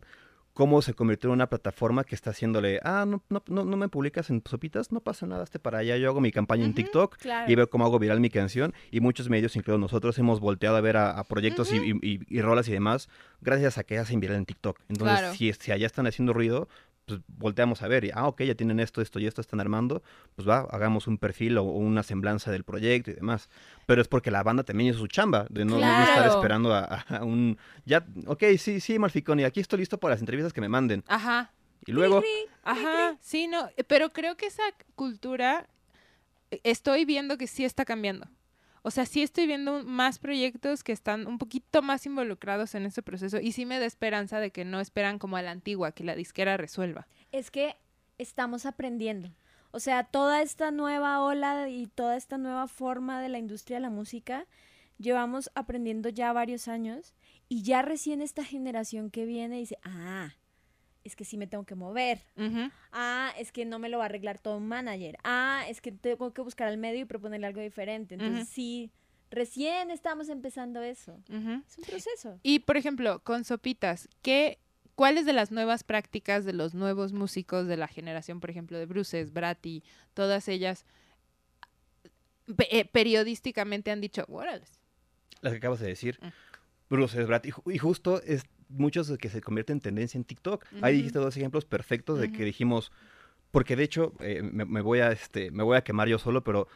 [SPEAKER 4] cómo se convirtió en una plataforma que está haciéndole, ah, no, no, no, no me publicas en sopitas, no pasa nada, hazte para allá, yo hago mi campaña en TikTok
[SPEAKER 3] Claro.
[SPEAKER 4] y veo cómo hago viral mi canción y muchos medios, incluidos nosotros, hemos volteado a ver a, a proyectos y- y, y- y rolas y demás gracias a que hacen viral en TikTok. Entonces,
[SPEAKER 2] Claro.
[SPEAKER 4] si, si allá están haciendo ruido, pues volteamos a ver y, ah, ok, ya tienen esto, esto y esto están armando, pues va, hagamos un perfil o, o una semblanza del proyecto y demás. Pero es porque la banda también hizo su chamba, de no, no estar esperando a, a un, ya, ok, sí, sí, Malficón, y aquí estoy listo para las entrevistas que me manden.
[SPEAKER 2] Ajá.
[SPEAKER 4] Y luego,
[SPEAKER 2] Ajá, sí, no, pero creo que esa cultura eh, estoy viendo que sí está cambiando. O sea, sí estoy viendo más proyectos que están un poquito más involucrados en ese proceso y sí me da esperanza de que no esperan como a la antigua, que la disquera resuelva.
[SPEAKER 3] Es que estamos aprendiendo. O sea, toda esta nueva ola y toda esta nueva forma de la industria de la música, llevamos aprendiendo ya varios años y ya recién esta generación que viene dice, ah, es que sí me tengo que mover. Ah, es que no me lo va a arreglar todo un manager. Ah, es que tengo que buscar al medio y proponerle algo diferente. Entonces, sí, recién estamos empezando eso. Es un proceso.
[SPEAKER 2] Y por ejemplo, con Sopitas, ¿qué, ¿cuáles de las nuevas prácticas de los nuevos músicos de la generación, por ejemplo, de Bruces, Brati, todas ellas, pe- eh, periodísticamente han dicho, órale?
[SPEAKER 4] las que acabas de decir,
[SPEAKER 2] Mm.
[SPEAKER 4] Bruce es Brad, y, ju- y justo es muchos que se convierten en tendencia en TikTok. Ahí dijiste dos ejemplos perfectos de que dijimos, porque de hecho, eh, me, me voy a, este, me voy a quemar yo solo, pero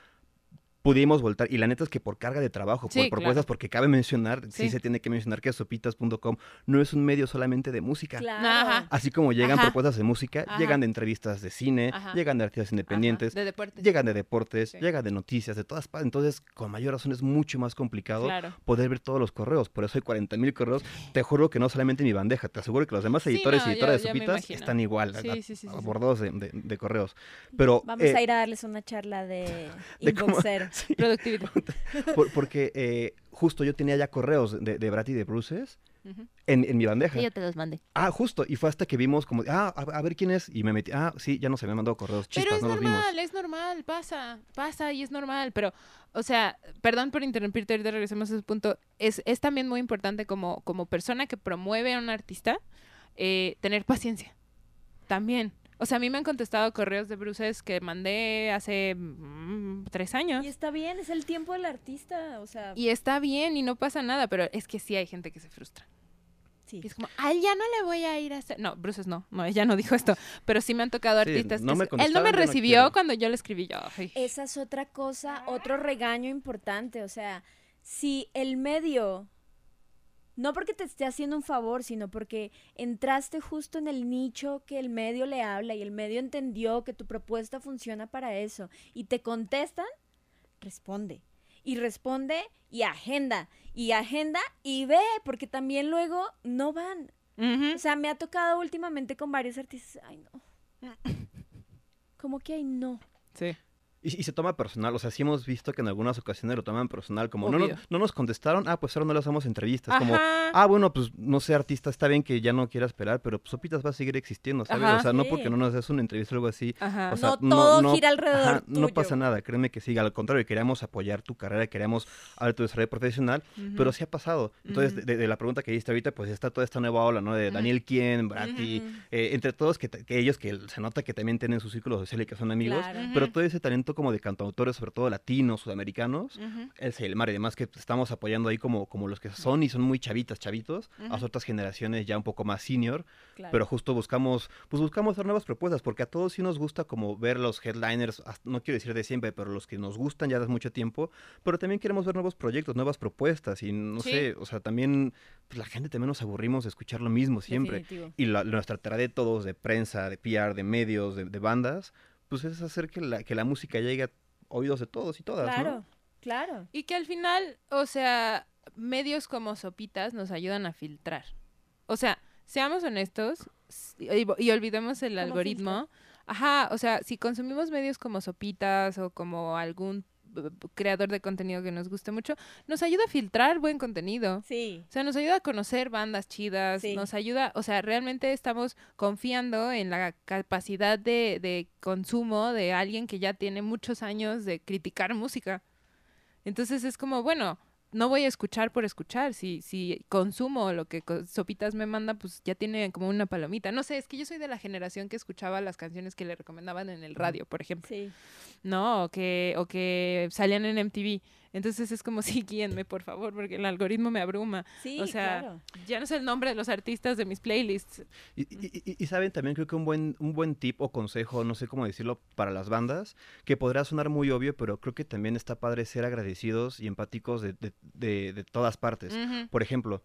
[SPEAKER 4] pudimos voltar, y la neta es que por carga de trabajo, por
[SPEAKER 2] claro.
[SPEAKER 4] propuestas, porque cabe mencionar, sí.
[SPEAKER 2] Sí.
[SPEAKER 4] se tiene que mencionar que sopitas.com no es un medio solamente de música.
[SPEAKER 3] Claro.
[SPEAKER 2] Ajá.
[SPEAKER 4] Así como llegan
[SPEAKER 2] Ajá.
[SPEAKER 4] propuestas de música,
[SPEAKER 2] Ajá.
[SPEAKER 4] llegan de entrevistas de cine,
[SPEAKER 2] Ajá.
[SPEAKER 4] llegan de artistas independientes,
[SPEAKER 2] de deportes.
[SPEAKER 4] llegan de deportes,
[SPEAKER 2] Sí.
[SPEAKER 4] llegan de noticias, de todas partes. Entonces, con mayor razón es mucho más complicado
[SPEAKER 2] Claro.
[SPEAKER 4] poder ver todos los correos. Por eso hay 40 mil correos. Te juro que no solamente mi bandeja, te aseguro que los demás
[SPEAKER 2] Sí,
[SPEAKER 4] editores
[SPEAKER 2] no,
[SPEAKER 4] y editoras
[SPEAKER 2] ya-
[SPEAKER 4] de Sopitas están igual,
[SPEAKER 2] Sí,
[SPEAKER 4] a-
[SPEAKER 2] sí, sí, sí, sí.
[SPEAKER 4] abordados de, de- de correos. Pero
[SPEAKER 3] Vamos
[SPEAKER 4] eh,
[SPEAKER 3] a ir a darles una charla de
[SPEAKER 4] de
[SPEAKER 2] Productividad.
[SPEAKER 4] por- porque eh, justo yo tenía ya correos de, de y de Bruces en, en mi bandeja.
[SPEAKER 2] Sí, yo te los mandé.
[SPEAKER 4] Ah, justo. Y fue hasta que vimos como, ah, a, a ver quién es. Y me metí, ah, sí, ya no se me han mandado correos. Chispas,
[SPEAKER 2] Pero es
[SPEAKER 4] no los vimos.
[SPEAKER 2] normal, es normal, pasa, pasa y es normal. Pero, o sea, perdón por interrumpirte, ahorita regresemos a ese punto. Es, es también muy importante como, como persona que promueve a un artista, eh, tener paciencia. También. O sea, a mí me han contestado correos de bruces que mandé hace mm, tres años.
[SPEAKER 3] Y está bien, es el tiempo del artista. O sea,
[SPEAKER 2] Y está bien y no pasa nada, pero es que sí hay gente que se frustra.
[SPEAKER 3] sí.
[SPEAKER 2] Y es como, ay, ya no le voy a ir a hacer. No, Bruces no, no, ella no dijo esto. Pero sí me han tocado
[SPEAKER 4] Sí,
[SPEAKER 2] artistas
[SPEAKER 4] no
[SPEAKER 2] que
[SPEAKER 4] me
[SPEAKER 2] él no me
[SPEAKER 4] no
[SPEAKER 2] recibió cuando yo le escribí yo. ay.
[SPEAKER 3] Esa es otra cosa, otro regaño importante. O sea, si el medio, no porque te esté haciendo un favor, sino porque entraste justo en el nicho que el medio le habla y el medio entendió que tu propuesta funciona para eso y te contestan, responde. Y responde y agenda. Y agenda y ve, porque también luego no van. O sea, me ha tocado últimamente con varios artistas. Ay, no. ¿Cómo que ay, no?
[SPEAKER 2] Sí.
[SPEAKER 4] Y, y se toma personal, o sea, sí hemos visto que en algunas ocasiones lo toman personal, como no, nos- no nos contestaron, ah, pues ahora no le hacemos entrevistas, como, ah, bueno, pues no sé, artista, está bien que ya no quiera esperar, pero pues, Sopitas va a seguir existiendo, ¿sabes?
[SPEAKER 2] Ajá.
[SPEAKER 4] o sea, no porque no nos des una entrevista o algo así,
[SPEAKER 2] Ajá.
[SPEAKER 4] o sea,
[SPEAKER 3] No todo gira alrededor
[SPEAKER 4] ajá, no pasa nada, créeme que sí, al contrario, queríamos apoyar tu carrera, queríamos a tu desarrollo profesional, pero sí ha pasado. Entonces, de, de la pregunta que hiciste ahorita, pues está toda esta nueva ola, ¿no? De. Daniel Quien, Brati, eh, entre todos, que, ellos que se nota que también tienen su círculo social y que son amigos,
[SPEAKER 3] Claro.
[SPEAKER 4] Pero todo ese talento como de cantautores, sobre todo latinos, sudamericanos,
[SPEAKER 2] Ujú.
[SPEAKER 4] el Selmar y demás que estamos apoyando ahí como, como los que son y son muy chavitas, chavitos, a
[SPEAKER 2] Ujú.
[SPEAKER 4] las otras generaciones ya un poco más senior,
[SPEAKER 3] Claro.
[SPEAKER 4] pero justo buscamos, pues buscamos hacer nuevas propuestas, porque a todos sí nos gusta como ver los headliners, no quiero decir de siempre, pero los que nos gustan ya desde mucho tiempo, pero también queremos ver nuevos proyectos, nuevas propuestas, y no
[SPEAKER 2] Sí.
[SPEAKER 4] sé, o sea, también pues, la gente también nos aburrimos de escuchar lo mismo siempre.
[SPEAKER 3] Definitivo.
[SPEAKER 4] Y la- nuestra tarea de todos, de prensa, de PR, de medios, de, de bandas, pues es hacer que la, que la música llegue a oídos de todos y todas, ¿no?
[SPEAKER 3] Claro, claro.
[SPEAKER 2] Y que al final, o sea, medios como Sopitas nos ayudan a filtrar. O sea, seamos honestos y, y olvidemos el
[SPEAKER 3] ¿Cómo
[SPEAKER 2] algoritmo. Ajá, o sea, si consumimos medios como Sopitas o como algún creador de contenido que nos guste mucho, nos ayuda a filtrar buen contenido.
[SPEAKER 3] Sí.
[SPEAKER 2] O sea, nos ayuda a conocer bandas chidas,
[SPEAKER 3] Sí.
[SPEAKER 2] nos ayuda, o sea, realmente estamos confiando en la capacidad de, de consumo de alguien que ya tiene muchos años de criticar música. Entonces es como, bueno, no voy a escuchar por escuchar. Si, si consumo lo que Sopitas me manda, pues ya tiene como una palomita. No sé, es que yo soy de la generación que escuchaba las canciones que le recomendaban en el radio, por ejemplo.
[SPEAKER 3] Sí.
[SPEAKER 2] ¿no? O que, o que salían en MTV. Entonces es como, sí, guíenme, por favor, porque el algoritmo me abruma.
[SPEAKER 3] Sí,
[SPEAKER 2] o sea,
[SPEAKER 3] claro.
[SPEAKER 2] ya no sé el nombre de los artistas de mis playlists.
[SPEAKER 4] Y, y- y- y saben también creo que un buen, un buen tip o consejo, no sé cómo decirlo, para las bandas, que podrá sonar muy obvio, pero creo que también está padre ser agradecidos y empáticos de, de- de- de todas partes.
[SPEAKER 2] Ujú.
[SPEAKER 4] Por ejemplo,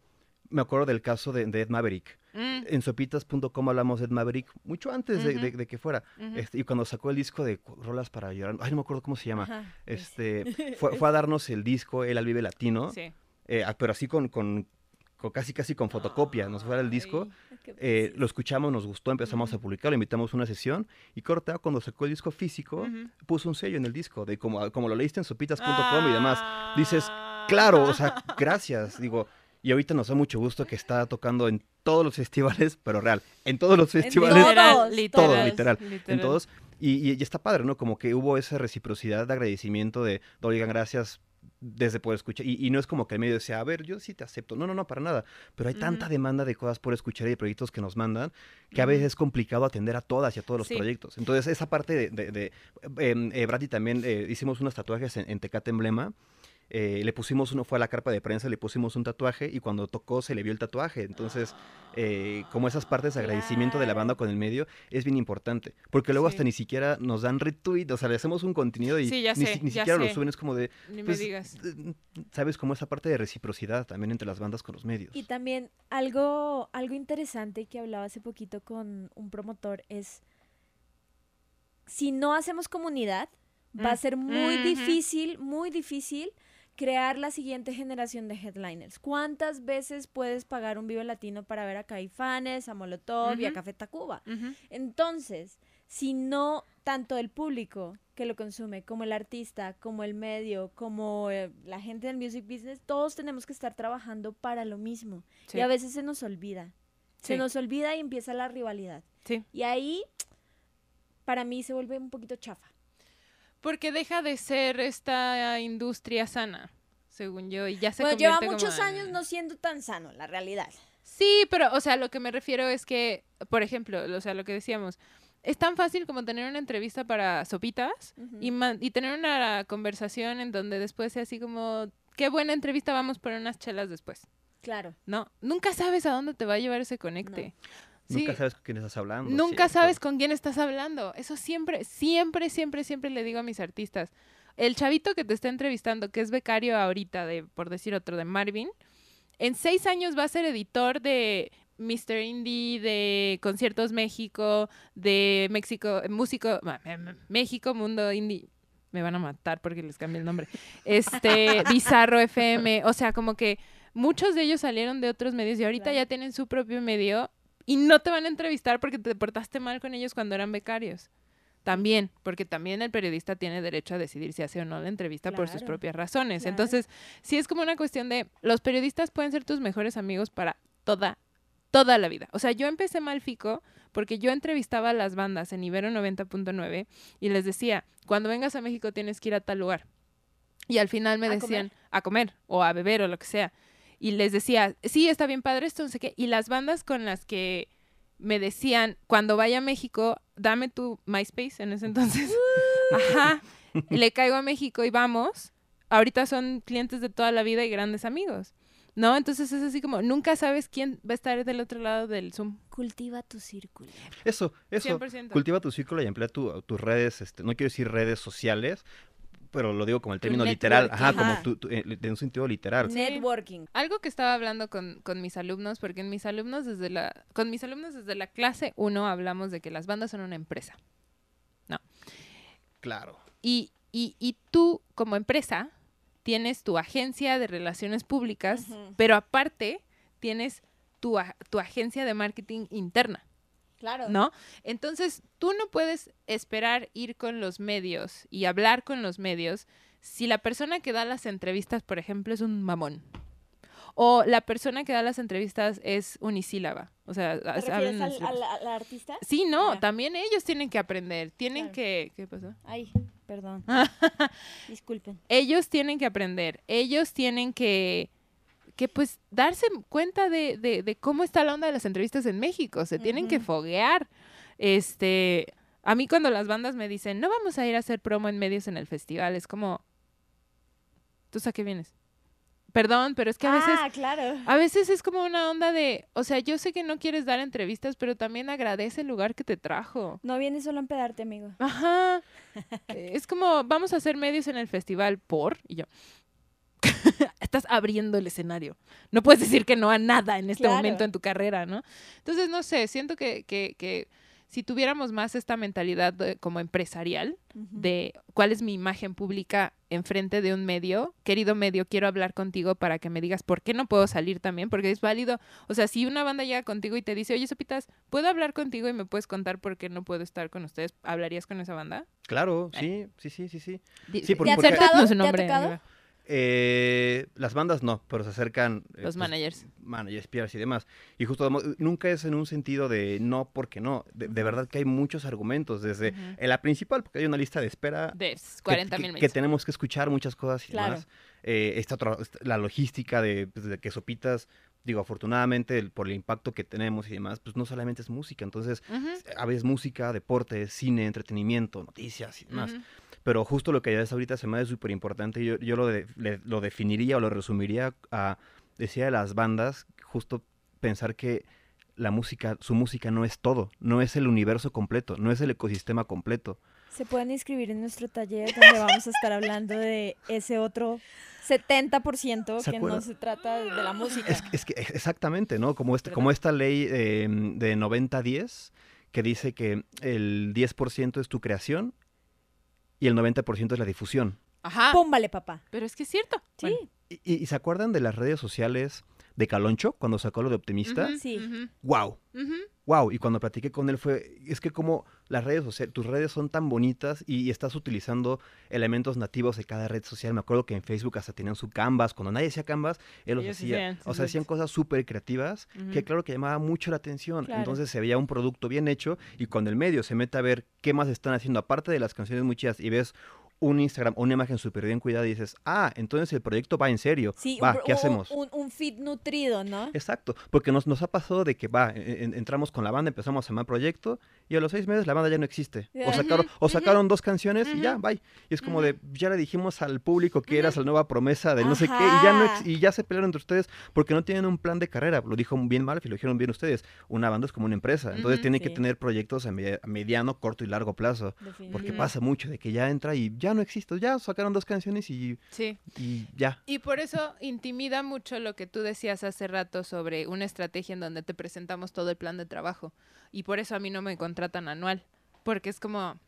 [SPEAKER 4] me acuerdo del caso de, de Ed Maverick.
[SPEAKER 2] Mm,
[SPEAKER 4] En sopitas.com hablamos de Ed Maverick mucho antes de, de-
[SPEAKER 2] Ujú.
[SPEAKER 4] de que fuera. Este, y cuando sacó el disco de Rolas para llorar, ay, no me acuerdo cómo se llama.
[SPEAKER 3] Ajá.
[SPEAKER 4] Este, fue, fue a darnos el disco, él al Vive Latino,
[SPEAKER 2] Sí.
[SPEAKER 4] eh, pero así con, con, con casi casi con fotocopia, nos fue a el disco.
[SPEAKER 2] Ay,
[SPEAKER 4] Eh, lo escuchamos, nos gustó, empezamos a
[SPEAKER 2] Ujú.
[SPEAKER 4] publicarlo, invitamos a una sesión y corta, cuando sacó el disco físico, puso un sello en el disco, de como, como lo leíste en sopitas.com y demás. Dices,
[SPEAKER 2] Ah.
[SPEAKER 4] Claro, o sea, gracias, digo, y ahorita nos da mucho gusto que está tocando en todos los festivales, pero real, en todos los
[SPEAKER 3] En
[SPEAKER 4] festivales,
[SPEAKER 3] todos.
[SPEAKER 2] Literal, literal,
[SPEAKER 4] todo, literal,
[SPEAKER 2] literal.
[SPEAKER 4] en todos, y, y- y está padre, ¿no? Como que hubo esa reciprocidad de agradecimiento de, oigan, gracias desde por escuchar, y, y no es como que el medio decía, a ver, yo sí te acepto, no, no, no, para nada, pero hay tanta demanda de cosas por escuchar y de proyectos que nos mandan, que a veces es complicado atender a todas y a todos los
[SPEAKER 2] Sí.
[SPEAKER 4] proyectos. Entonces, esa parte de, de, de- em, eh, Brady también eh, hicimos unos tatuajes en, en Tecate Emblema, eh, le pusimos uno, fue a la carpa de prensa, le pusimos un tatuaje y cuando tocó se le vio el tatuaje. Entonces, eh, como esas partes de agradecimiento de la banda con el medio es bien importante. Porque luego hasta ni siquiera nos dan retweet, o sea, le hacemos un contenido y
[SPEAKER 2] Sí, ya
[SPEAKER 4] ni,
[SPEAKER 2] sé,
[SPEAKER 4] si- ni
[SPEAKER 2] ya
[SPEAKER 4] siquiera lo
[SPEAKER 2] sé.
[SPEAKER 4] suben. Es como de,
[SPEAKER 2] Ni me
[SPEAKER 4] pues,
[SPEAKER 2] digas.
[SPEAKER 4] ¿sabes? Como esa parte de reciprocidad también entre las bandas con los medios.
[SPEAKER 3] Y también algo, algo interesante que hablaba hace poquito con un promotor es, si no hacemos comunidad, va a
[SPEAKER 2] Mm,
[SPEAKER 3] ser muy difícil, muy difícil crear la siguiente generación de headliners. ¿Cuántas veces puedes pagar un Vive Latino para ver a Caifanes, a Molotov y a. Café Tacuba? Entonces, si no tanto el público que lo consume, como el artista, como el medio, como eh, la gente del music business, todos tenemos que estar trabajando para lo mismo.
[SPEAKER 2] Sí.
[SPEAKER 3] Y a veces se nos olvida. Se nos olvida y empieza la rivalidad.
[SPEAKER 2] Sí.
[SPEAKER 3] Y ahí, para mí, se vuelve un poquito chafa.
[SPEAKER 2] Porque deja de ser esta industria sana, según yo, y ya se
[SPEAKER 3] Bueno, lleva
[SPEAKER 2] como
[SPEAKER 3] muchos años no siendo tan sano, la realidad.
[SPEAKER 2] Sí, pero, o sea, lo que me refiero es que, por ejemplo, o sea, lo que decíamos, es tan fácil como tener una entrevista para sopitas y, tener una conversación en donde después sea así como, qué buena entrevista, vamos por unas chelas después.
[SPEAKER 3] Claro.
[SPEAKER 2] No, nunca sabes a dónde te va a llevar ese conecte. Sí,
[SPEAKER 4] sabes con quién estás hablando.
[SPEAKER 2] Nunca sabes con quién estás hablando. Eso siempre, siempre, siempre, siempre le digo a mis artistas. El chavito que te está entrevistando, que es becario ahorita, de, por decir otro, de Marvin, en seis años va a ser editor de Mr. Indie, de Conciertos México, de México, músico, México, Mundo Indie. Me van a matar porque les cambié el nombre. Este, Bizarro FM. O sea, como que muchos de ellos salieron de otros medios y ahorita
[SPEAKER 3] Claro.
[SPEAKER 2] ya tienen su propio medio y no te van a entrevistar porque te portaste mal con ellos cuando eran becarios. También, porque también el periodista tiene derecho a decidir si hace o no la entrevista por sus propias razones.
[SPEAKER 3] claro.
[SPEAKER 2] Entonces, sí es como una cuestión de los periodistas pueden ser tus mejores amigos para toda toda la vida. O sea, yo empecé mal fico porque yo entrevistaba a las bandas en Ibero 90.9 y les decía, cuando vengas a México tienes que ir a tal lugar. Y al final me
[SPEAKER 3] ¿A
[SPEAKER 2] decían, a comer o a beber o lo que sea. Y les decía, sí, está bien padre esto, no sé qué. Y las bandas con las que me decían, cuando vaya a México, dame tu MySpace en ese entonces. Ajá. Y le caigo a México y vamos. Ahorita son clientes de toda la vida y grandes amigos. ¿No? Entonces es así como, nunca sabes quién va a estar del otro lado del Zoom.
[SPEAKER 3] Cultiva tu círculo.
[SPEAKER 4] Eso, eso.
[SPEAKER 2] 100%.
[SPEAKER 4] Cultiva tu círculo y emplea tu- tus redes, este, no quiero decir redes sociales, pero lo digo como el término literal, ajá, como tu, tu- eh, de un sentido literal.
[SPEAKER 3] Networking.
[SPEAKER 2] Algo que estaba hablando con, con mis alumnos, porque en mis alumnos desde la, con mis alumnos desde la clase 1 hablamos de que las bandas son una empresa.
[SPEAKER 4] Claro.
[SPEAKER 2] Y, y, y tú, como empresa, tienes tu agencia de relaciones públicas, pero aparte tienes tu, a- tu agencia de marketing interna,
[SPEAKER 3] Claro.
[SPEAKER 2] ¿no? Entonces, tú no puedes esperar ir con los medios y hablar con los medios si la persona que da las entrevistas, por ejemplo, es un mamón. O la persona que da las entrevistas es unisílaba. O sea,
[SPEAKER 3] ¿Te
[SPEAKER 2] hablan
[SPEAKER 3] refieres al,
[SPEAKER 2] unisílabos.
[SPEAKER 3] al- al artista?
[SPEAKER 2] Sí, no, también ellos tienen que aprender. Tienen
[SPEAKER 3] Claro.
[SPEAKER 2] que... ¿Qué pasó?
[SPEAKER 3] Ay, perdón. Disculpen.
[SPEAKER 2] ellos tienen que aprender, ellos tienen que, que pues darse cuenta de, de, de cómo está la onda de las entrevistas en México, se tienen que foguear. Este, a mí cuando las bandas me dicen, no vamos a ir a hacer promo en medios en el festival, es como, ¿tú a qué vienes? Perdón, pero es que a veces...
[SPEAKER 3] Ah, claro.
[SPEAKER 2] A veces es como una onda de, o sea, yo sé que no quieres dar entrevistas, pero también agradece el lugar que te trajo.
[SPEAKER 3] No vienes solo a empedarte, amigo.
[SPEAKER 2] Ajá. Es como, vamos a hacer medios en el festival por, y yo. estás abriendo el escenario. No puedes decir que no a nada en este
[SPEAKER 3] Claro.
[SPEAKER 2] momento en tu carrera, ¿no? Entonces, no sé, siento que, que, que si tuviéramos más esta mentalidad de- como empresarial, de cuál es mi imagen pública enfrente de un medio. Querido medio, quiero hablar contigo para que me digas por qué no puedo salir también, porque es válido. O sea, si una banda llega contigo y te dice, oye, Sopitas, ¿puedo hablar contigo y me puedes contar por qué no puedo estar con ustedes? ¿Hablarías con esa banda?
[SPEAKER 4] Claro, sí, sí, sí, sí, sí.
[SPEAKER 2] Di-
[SPEAKER 4] Sí, por-
[SPEAKER 3] ¿Te.
[SPEAKER 4] Eh, las bandas no, pero se acercan eh,
[SPEAKER 2] Los
[SPEAKER 4] pues,
[SPEAKER 2] managers.
[SPEAKER 4] managers, PRs y demás. Y justo nunca es en un sentido de no porque no. De, de verdad que hay muchos argumentos, desde en la principal, porque hay una lista de espera
[SPEAKER 2] De
[SPEAKER 4] que-
[SPEAKER 2] 40
[SPEAKER 4] que,
[SPEAKER 2] mil
[SPEAKER 4] que tenemos que escuchar muchas cosas y
[SPEAKER 3] Claro.
[SPEAKER 4] demás. Eh, esta otra- la logística de, pues, de que Sopitas, digo, afortunadamente el- por el impacto que tenemos y demás, pues no solamente es música. Entonces, a veces música, deporte, cine, entretenimiento, noticias y demás. Pero justo lo que ya es ahorita se me hace súper importante. Yo, yo lo, de- le- lo definiría o lo resumiría a, decía de las bandas, justo pensar que la música, su música no es todo, no es el universo completo, no es el ecosistema completo.
[SPEAKER 3] Se pueden inscribir en nuestro taller donde vamos a estar hablando de ese otro 70%
[SPEAKER 4] ¿Se
[SPEAKER 3] que no se trata de la música.
[SPEAKER 4] Es, es que exactamente, ¿no? Como, este, como esta ley eh, de 90-10 que dice que el 10% es tu creación y el 90% es la difusión.
[SPEAKER 2] Ajá.
[SPEAKER 3] Pómbale, papá.
[SPEAKER 2] Pero es que es cierto.
[SPEAKER 3] Sí,
[SPEAKER 2] Bueno,
[SPEAKER 4] ¿Y, se acuerdan de las redes sociales de Caloncho cuando sacó lo de Optimista?
[SPEAKER 3] Sí.
[SPEAKER 2] ujú,
[SPEAKER 4] ¡Wow!
[SPEAKER 2] ujú.
[SPEAKER 4] Wow, y cuando platiqué con él fue, es que como las redes sociales, tus redes son tan bonitas y, estás utilizando elementos nativos de cada red social. Me acuerdo que en Facebook hasta tenían su Canvas, cuando nadie hacía Canvas, él los
[SPEAKER 2] Ellos
[SPEAKER 4] hacía.
[SPEAKER 2] hacían
[SPEAKER 4] o sea, hacían cosas súper creativas que claro que llamaba mucho la atención.
[SPEAKER 3] Claro.
[SPEAKER 4] Entonces se veía un producto bien hecho y cuando el medio se mete a ver qué más están haciendo, aparte de las canciones muy chidas y ves un Instagram o una imagen súper bien cuidada y dices, ah, entonces el proyecto va en serio.
[SPEAKER 3] sí.
[SPEAKER 4] va,
[SPEAKER 3] un,
[SPEAKER 4] ¿qué
[SPEAKER 3] un-
[SPEAKER 4] hacemos?
[SPEAKER 3] Un, un feed nutrido, ¿no?
[SPEAKER 4] Exacto, porque nos, nos ha pasado de que va, en- en- entramos con la banda, empezamos a llamar proyecto y a los seis meses la banda ya no existe. O sacaron, o sacaron dos canciones y ya, bye. Y es como de, ya le dijimos al público que eras la nueva promesa de no sé qué y ya, no ex- y ya se pelearon entre ustedes porque no tienen un plan de carrera. Lo dijo bien mal y lo dijeron bien ustedes. Una banda es como una empresa, entonces tiene que tener proyectos a, media- a mediano, corto y largo plazo. Porque pasa mucho de que ya entra y ya no existe, ya sacaron dos canciones y,
[SPEAKER 2] Sí.
[SPEAKER 4] y ya.
[SPEAKER 2] Y por eso intimida mucho lo que tú decías hace rato sobre una estrategia en donde te presentamos todo el plan de trabajo. Y por eso a mí no me contratan anual. Porque es como,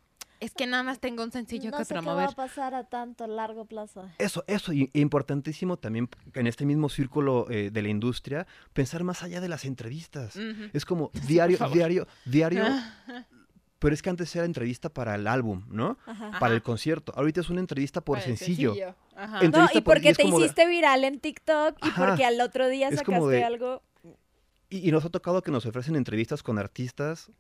[SPEAKER 2] es que nada más tengo un sencillo
[SPEAKER 3] no
[SPEAKER 2] que
[SPEAKER 3] sé qué va
[SPEAKER 2] promover.
[SPEAKER 3] a pasar a tanto largo plazo.
[SPEAKER 4] Eso, eso, y importantísimo también en este mismo círculo eh, de la industria, pensar más allá de las entrevistas. Es como diario, diario, diario, pero es que antes era entrevista para el álbum, ¿no?
[SPEAKER 3] Ajá.
[SPEAKER 2] Ajá.
[SPEAKER 4] Para el concierto. Ahorita es una entrevista por
[SPEAKER 2] para el
[SPEAKER 4] sencillo.
[SPEAKER 2] Ajá.
[SPEAKER 4] En-
[SPEAKER 3] No,
[SPEAKER 4] entrevista
[SPEAKER 3] y
[SPEAKER 4] por- y
[SPEAKER 3] porque te
[SPEAKER 4] de-
[SPEAKER 3] hiciste viral en TikTok y
[SPEAKER 4] Ajá.
[SPEAKER 3] porque al otro día
[SPEAKER 4] Es
[SPEAKER 3] sacaste
[SPEAKER 4] como de-
[SPEAKER 3] algo.
[SPEAKER 4] Y, y nos ha tocado que nos ofrecen entrevistas con artistas,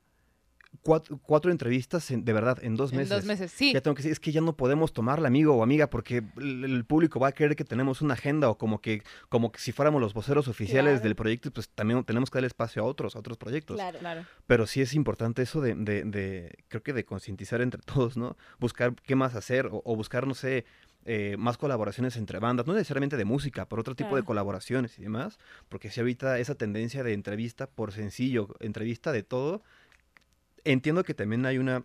[SPEAKER 4] cuatro, cuatro entrevistas en- de verdad en dos
[SPEAKER 2] en
[SPEAKER 4] meses.
[SPEAKER 2] dos meses, sí.
[SPEAKER 4] Ya tengo que decir, es que ya no podemos tomarla, amigo o amiga, porque el, el público va a creer que tenemos una agenda o como que, como que si fuéramos los voceros oficiales
[SPEAKER 3] Claro.
[SPEAKER 4] del proyecto, pues también tenemos que dar espacio a otros, a otros proyectos.
[SPEAKER 3] Claro.
[SPEAKER 2] Claro.
[SPEAKER 4] Pero sí es importante eso de, de- de- creo que de concientizar entre todos, ¿no? Buscar qué más hacer o, o buscar, no sé, eh, más colaboraciones entre bandas, no necesariamente de música, pero otro tipo de colaboraciones y demás, porque si ahorita esa tendencia de entrevista por sencillo, entrevista de todo, entiendo que también hay una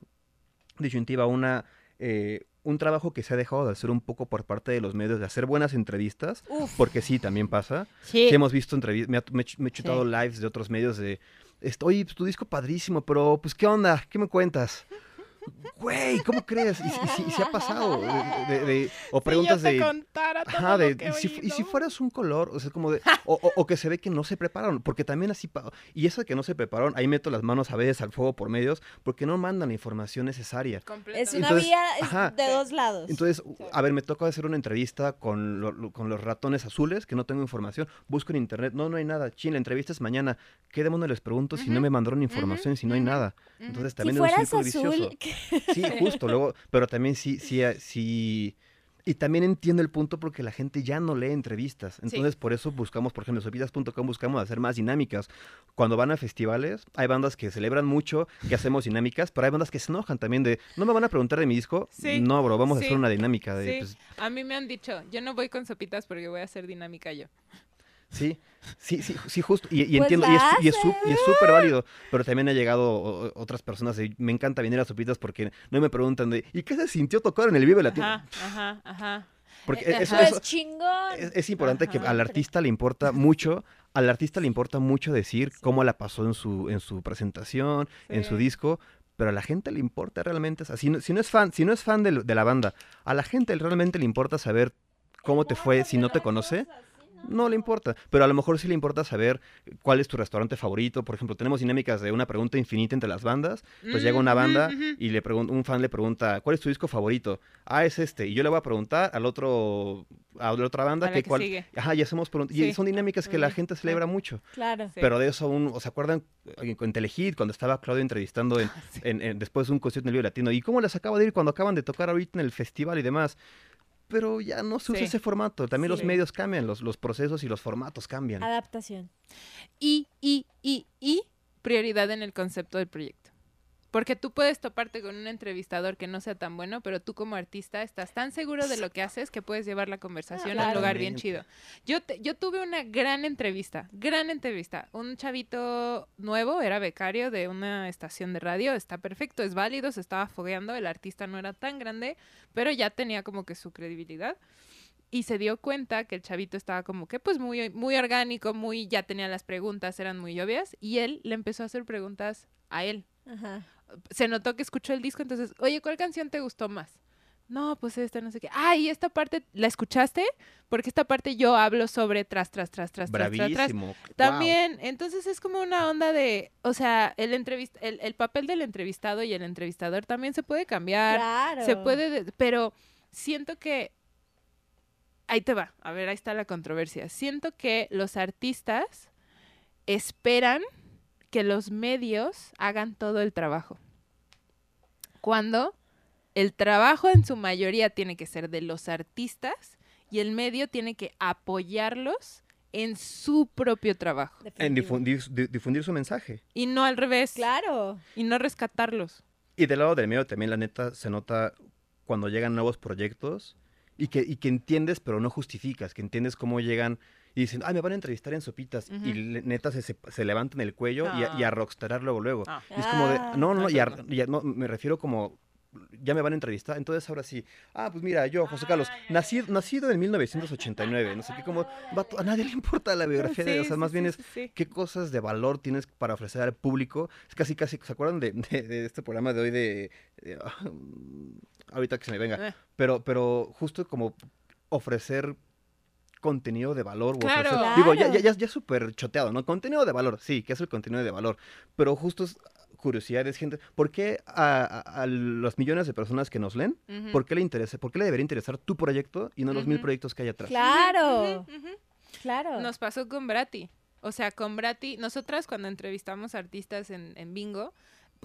[SPEAKER 4] disyuntiva, una... eh, un trabajo que se ha dejado de hacer un poco por parte de los medios, de hacer buenas entrevistas,
[SPEAKER 3] Uf.
[SPEAKER 4] porque sí, también pasa.
[SPEAKER 2] Sí.
[SPEAKER 4] Sí, hemos visto entrevistas, me, me me he chutado
[SPEAKER 2] Sí.
[SPEAKER 4] lives de otros medios de, oye, pues, tu disco padrísimo, pero pues, ¿qué onda? ¿Qué me cuentas? Güey, ¿cómo crees? Y, y sí- y sí ha pasado. de- de- de- o preguntas
[SPEAKER 2] si yo te
[SPEAKER 4] de...
[SPEAKER 2] contara todo
[SPEAKER 4] Ajá,
[SPEAKER 2] lo que
[SPEAKER 4] y, si, y si fueras un color, o sea, como de, o, o- o que se ve que no se prepararon, porque también así, y eso de que no se prepararon, ahí meto las manos a veces al fuego por medios, porque no mandan la información necesaria.
[SPEAKER 3] Es una
[SPEAKER 4] Entonces,
[SPEAKER 3] vía es
[SPEAKER 4] ajá.
[SPEAKER 3] de dos lados.
[SPEAKER 4] Entonces, a ver, me toca hacer una entrevista con, lo- lo- con los ratones azules, que no tengo información. Busco en internet, no, no hay nada. Chin, la entrevista es mañana. ¿Qué demonios les pregunto si no me mandaron información, si no hay nada? Entonces
[SPEAKER 3] si
[SPEAKER 4] también es un
[SPEAKER 3] fueras
[SPEAKER 4] círculo
[SPEAKER 3] azul,
[SPEAKER 4] vicioso. Sí, justo, luego, pero también sí, sí, eh, sí. Y también entiendo el punto porque la gente ya no lee entrevistas. Entonces, por eso buscamos, por ejemplo, sopitas.com buscamos hacer más dinámicas. Cuando van a festivales, hay bandas que celebran mucho, que hacemos dinámicas, pero hay bandas que se enojan también de, ¿no me van a preguntar de mi disco?
[SPEAKER 2] Sí,
[SPEAKER 4] no, bro, vamos a hacer una dinámica de, pues,
[SPEAKER 2] a mí me han dicho, yo no voy con sopitas porque voy a hacer dinámica yo.
[SPEAKER 4] Sí, sí, sí, sí, justo. Y, y
[SPEAKER 3] Pues
[SPEAKER 4] entiendo, y es, y es su- y es súper válido. Pero también ha llegado otras personas de, me encanta venir a Sopitas porque no me preguntan de, ¿y qué se sintió tocar en el Vive Latino?
[SPEAKER 2] Ajá, ajá, ajá.
[SPEAKER 4] Porque
[SPEAKER 2] Eh,
[SPEAKER 4] eso,
[SPEAKER 2] ajá.
[SPEAKER 4] eso-
[SPEAKER 3] Pues chingón.
[SPEAKER 4] es, es importante que al artista le importa mucho, al artista le importa mucho decir cómo la pasó en su, en su presentación, en su disco, pero a la gente le importa realmente, o sea, si no, si no es fan, si no es fan del- de, la banda, a la gente realmente le importa saber cómo te fue si no te conoce. No le importa, pero a lo mejor sí le importa saber cuál es tu restaurante favorito. Por ejemplo, tenemos dinámicas de una pregunta infinita entre las bandas. Pues llega una
[SPEAKER 2] Mm,
[SPEAKER 4] banda y le un fan le pregunta, ¿cuál es tu disco favorito? Ah, es este. Y yo le voy a preguntar al otro, a la otra banda que
[SPEAKER 2] que
[SPEAKER 4] cuál.
[SPEAKER 2] sigue.
[SPEAKER 4] Ajá, y hacemos preguntas.
[SPEAKER 2] Sí.
[SPEAKER 4] Y son dinámicas que la gente celebra mucho.
[SPEAKER 3] Claro.
[SPEAKER 2] Sí.
[SPEAKER 4] Pero de eso aún, ¿o se acuerdan en, en Telehit cuando estaba Claudio entrevistando en,
[SPEAKER 2] Sí.
[SPEAKER 4] en- en- después de un concierto en el Vive Latino? ¿Y cómo les acaba de ir cuando acaban de tocar ahorita en el festival y demás? Pero ya no se usa
[SPEAKER 2] Sí.
[SPEAKER 4] ese formato. También los medios cambian, los, los procesos y los formatos cambian.
[SPEAKER 3] Adaptación.
[SPEAKER 2] y, y, y, y prioridad en el concepto del proyecto. Porque tú puedes toparte con un entrevistador que no sea tan bueno, pero tú como artista estás tan seguro de lo que haces que puedes llevar la conversación a un lugar bien chido. Yo, te- yo tuve una gran entrevista, gran entrevista. Un chavito nuevo, era becario de una estación de radio, está perfecto, es válido, se estaba fogueando, el artista no era tan grande, pero ya tenía como que su credibilidad y se dio cuenta que el chavito estaba como que pues muy, muy orgánico, muy, ya tenía las preguntas, eran muy obvias, y él le empezó a hacer preguntas a él.
[SPEAKER 3] Ajá.
[SPEAKER 2] Se notó que escuchó el disco, entonces, oye, ¿cuál canción te gustó más? No, pues esta, no sé qué. Ah, y esta parte, ¿la escuchaste? Porque esta parte yo hablo sobre tras, tras, tras, tras, tras, tras, tras.
[SPEAKER 4] Bravísimo. Wow.
[SPEAKER 2] También, entonces es como una onda de, o sea, el, entrevist el, el papel del entrevistado y el entrevistador también se puede cambiar.
[SPEAKER 3] Claro.
[SPEAKER 2] Se puede, de- pero siento que ahí te va. A ver, ahí está la controversia. Siento que los artistas esperan que los medios hagan todo el trabajo. Cuando el trabajo en su mayoría tiene que ser de los artistas y el medio tiene que apoyarlos en su propio trabajo
[SPEAKER 4] En difundir, di- difundir su mensaje.
[SPEAKER 2] y no al revés
[SPEAKER 3] Claro.
[SPEAKER 2] y no rescatarlos.
[SPEAKER 4] Y del lado del medio también, la neta, se nota cuando llegan nuevos proyectos y que, y que entiendes, pero no justificas, que entiendes cómo llegan y dicen, ay, me van a entrevistar en sopitas. Y le- neta se, se, se levantan el cuello y, a, y a
[SPEAKER 2] Ah.
[SPEAKER 4] rockstarar luego, luego.
[SPEAKER 2] Ah.
[SPEAKER 4] Y es como de,
[SPEAKER 3] Ah.
[SPEAKER 4] no, no, no, y a-
[SPEAKER 2] Entonces no.
[SPEAKER 4] y a- no, me refiero como, ya me van a entrevistar, entonces ahora sí, ah, pues mira, yo, José Carlos, nacido, nacido en 1989, no sé qué, como, vato, a nadie le importa la biografía de, o sea, más
[SPEAKER 2] sí,
[SPEAKER 4] bien
[SPEAKER 2] sí,
[SPEAKER 4] es. ¿qué cosas de valor tienes para ofrecer al público? Es casi, casi, ¿se acuerdan de, de- de este programa de hoy de... de- ah, ahorita que se me venga.
[SPEAKER 2] Eh.
[SPEAKER 4] Pero, pero justo como ofrecer contenido de valor. o
[SPEAKER 2] Claro.
[SPEAKER 4] ofrecer- digo, ya, ya, ya, ya súper choteado, ¿no? Contenido de valor, sí, que es el contenido de valor. Pero justo es curiosidades, gente. ¿Por qué a, a- a los millones de personas que nos leen, por qué le interesa, por qué le debería interesar tu proyecto y no los mil proyectos que hay atrás?
[SPEAKER 3] Claro. Claro.
[SPEAKER 2] Nos pasó con Brati. O sea, con Brati, nosotras cuando entrevistamos artistas en, en Bingo,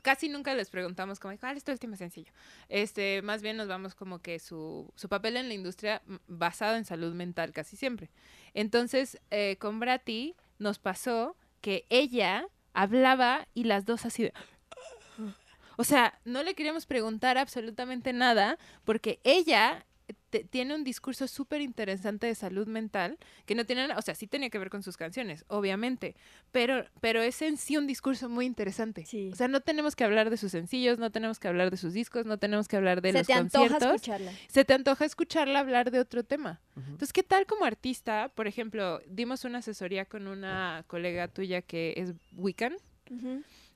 [SPEAKER 2] casi nunca les preguntamos como, ¿cuál es tu último sencillo? Este, más bien nos vamos como que su, su papel en la industria mm, basado en salud mental casi siempre. Entonces, eh, con Brati nos pasó que ella hablaba y las dos así de... O sea, no le queríamos preguntar absolutamente nada porque ella te- tiene un discurso súper interesante de salud mental que no tiene, o sea, sí tenía que ver con sus canciones, obviamente, pero, pero es en sí un discurso muy interesante.
[SPEAKER 3] Sí.
[SPEAKER 2] O sea, no tenemos que hablar de sus sencillos, no tenemos que hablar de sus discos, no tenemos que hablar de
[SPEAKER 3] Se
[SPEAKER 2] los
[SPEAKER 3] te antoja
[SPEAKER 2] conciertos.
[SPEAKER 3] escucharla.
[SPEAKER 2] Se te antoja escucharla hablar de otro tema. Entonces, ¿qué tal como artista? Por ejemplo, dimos una asesoría con una colega tuya que es Wiccan.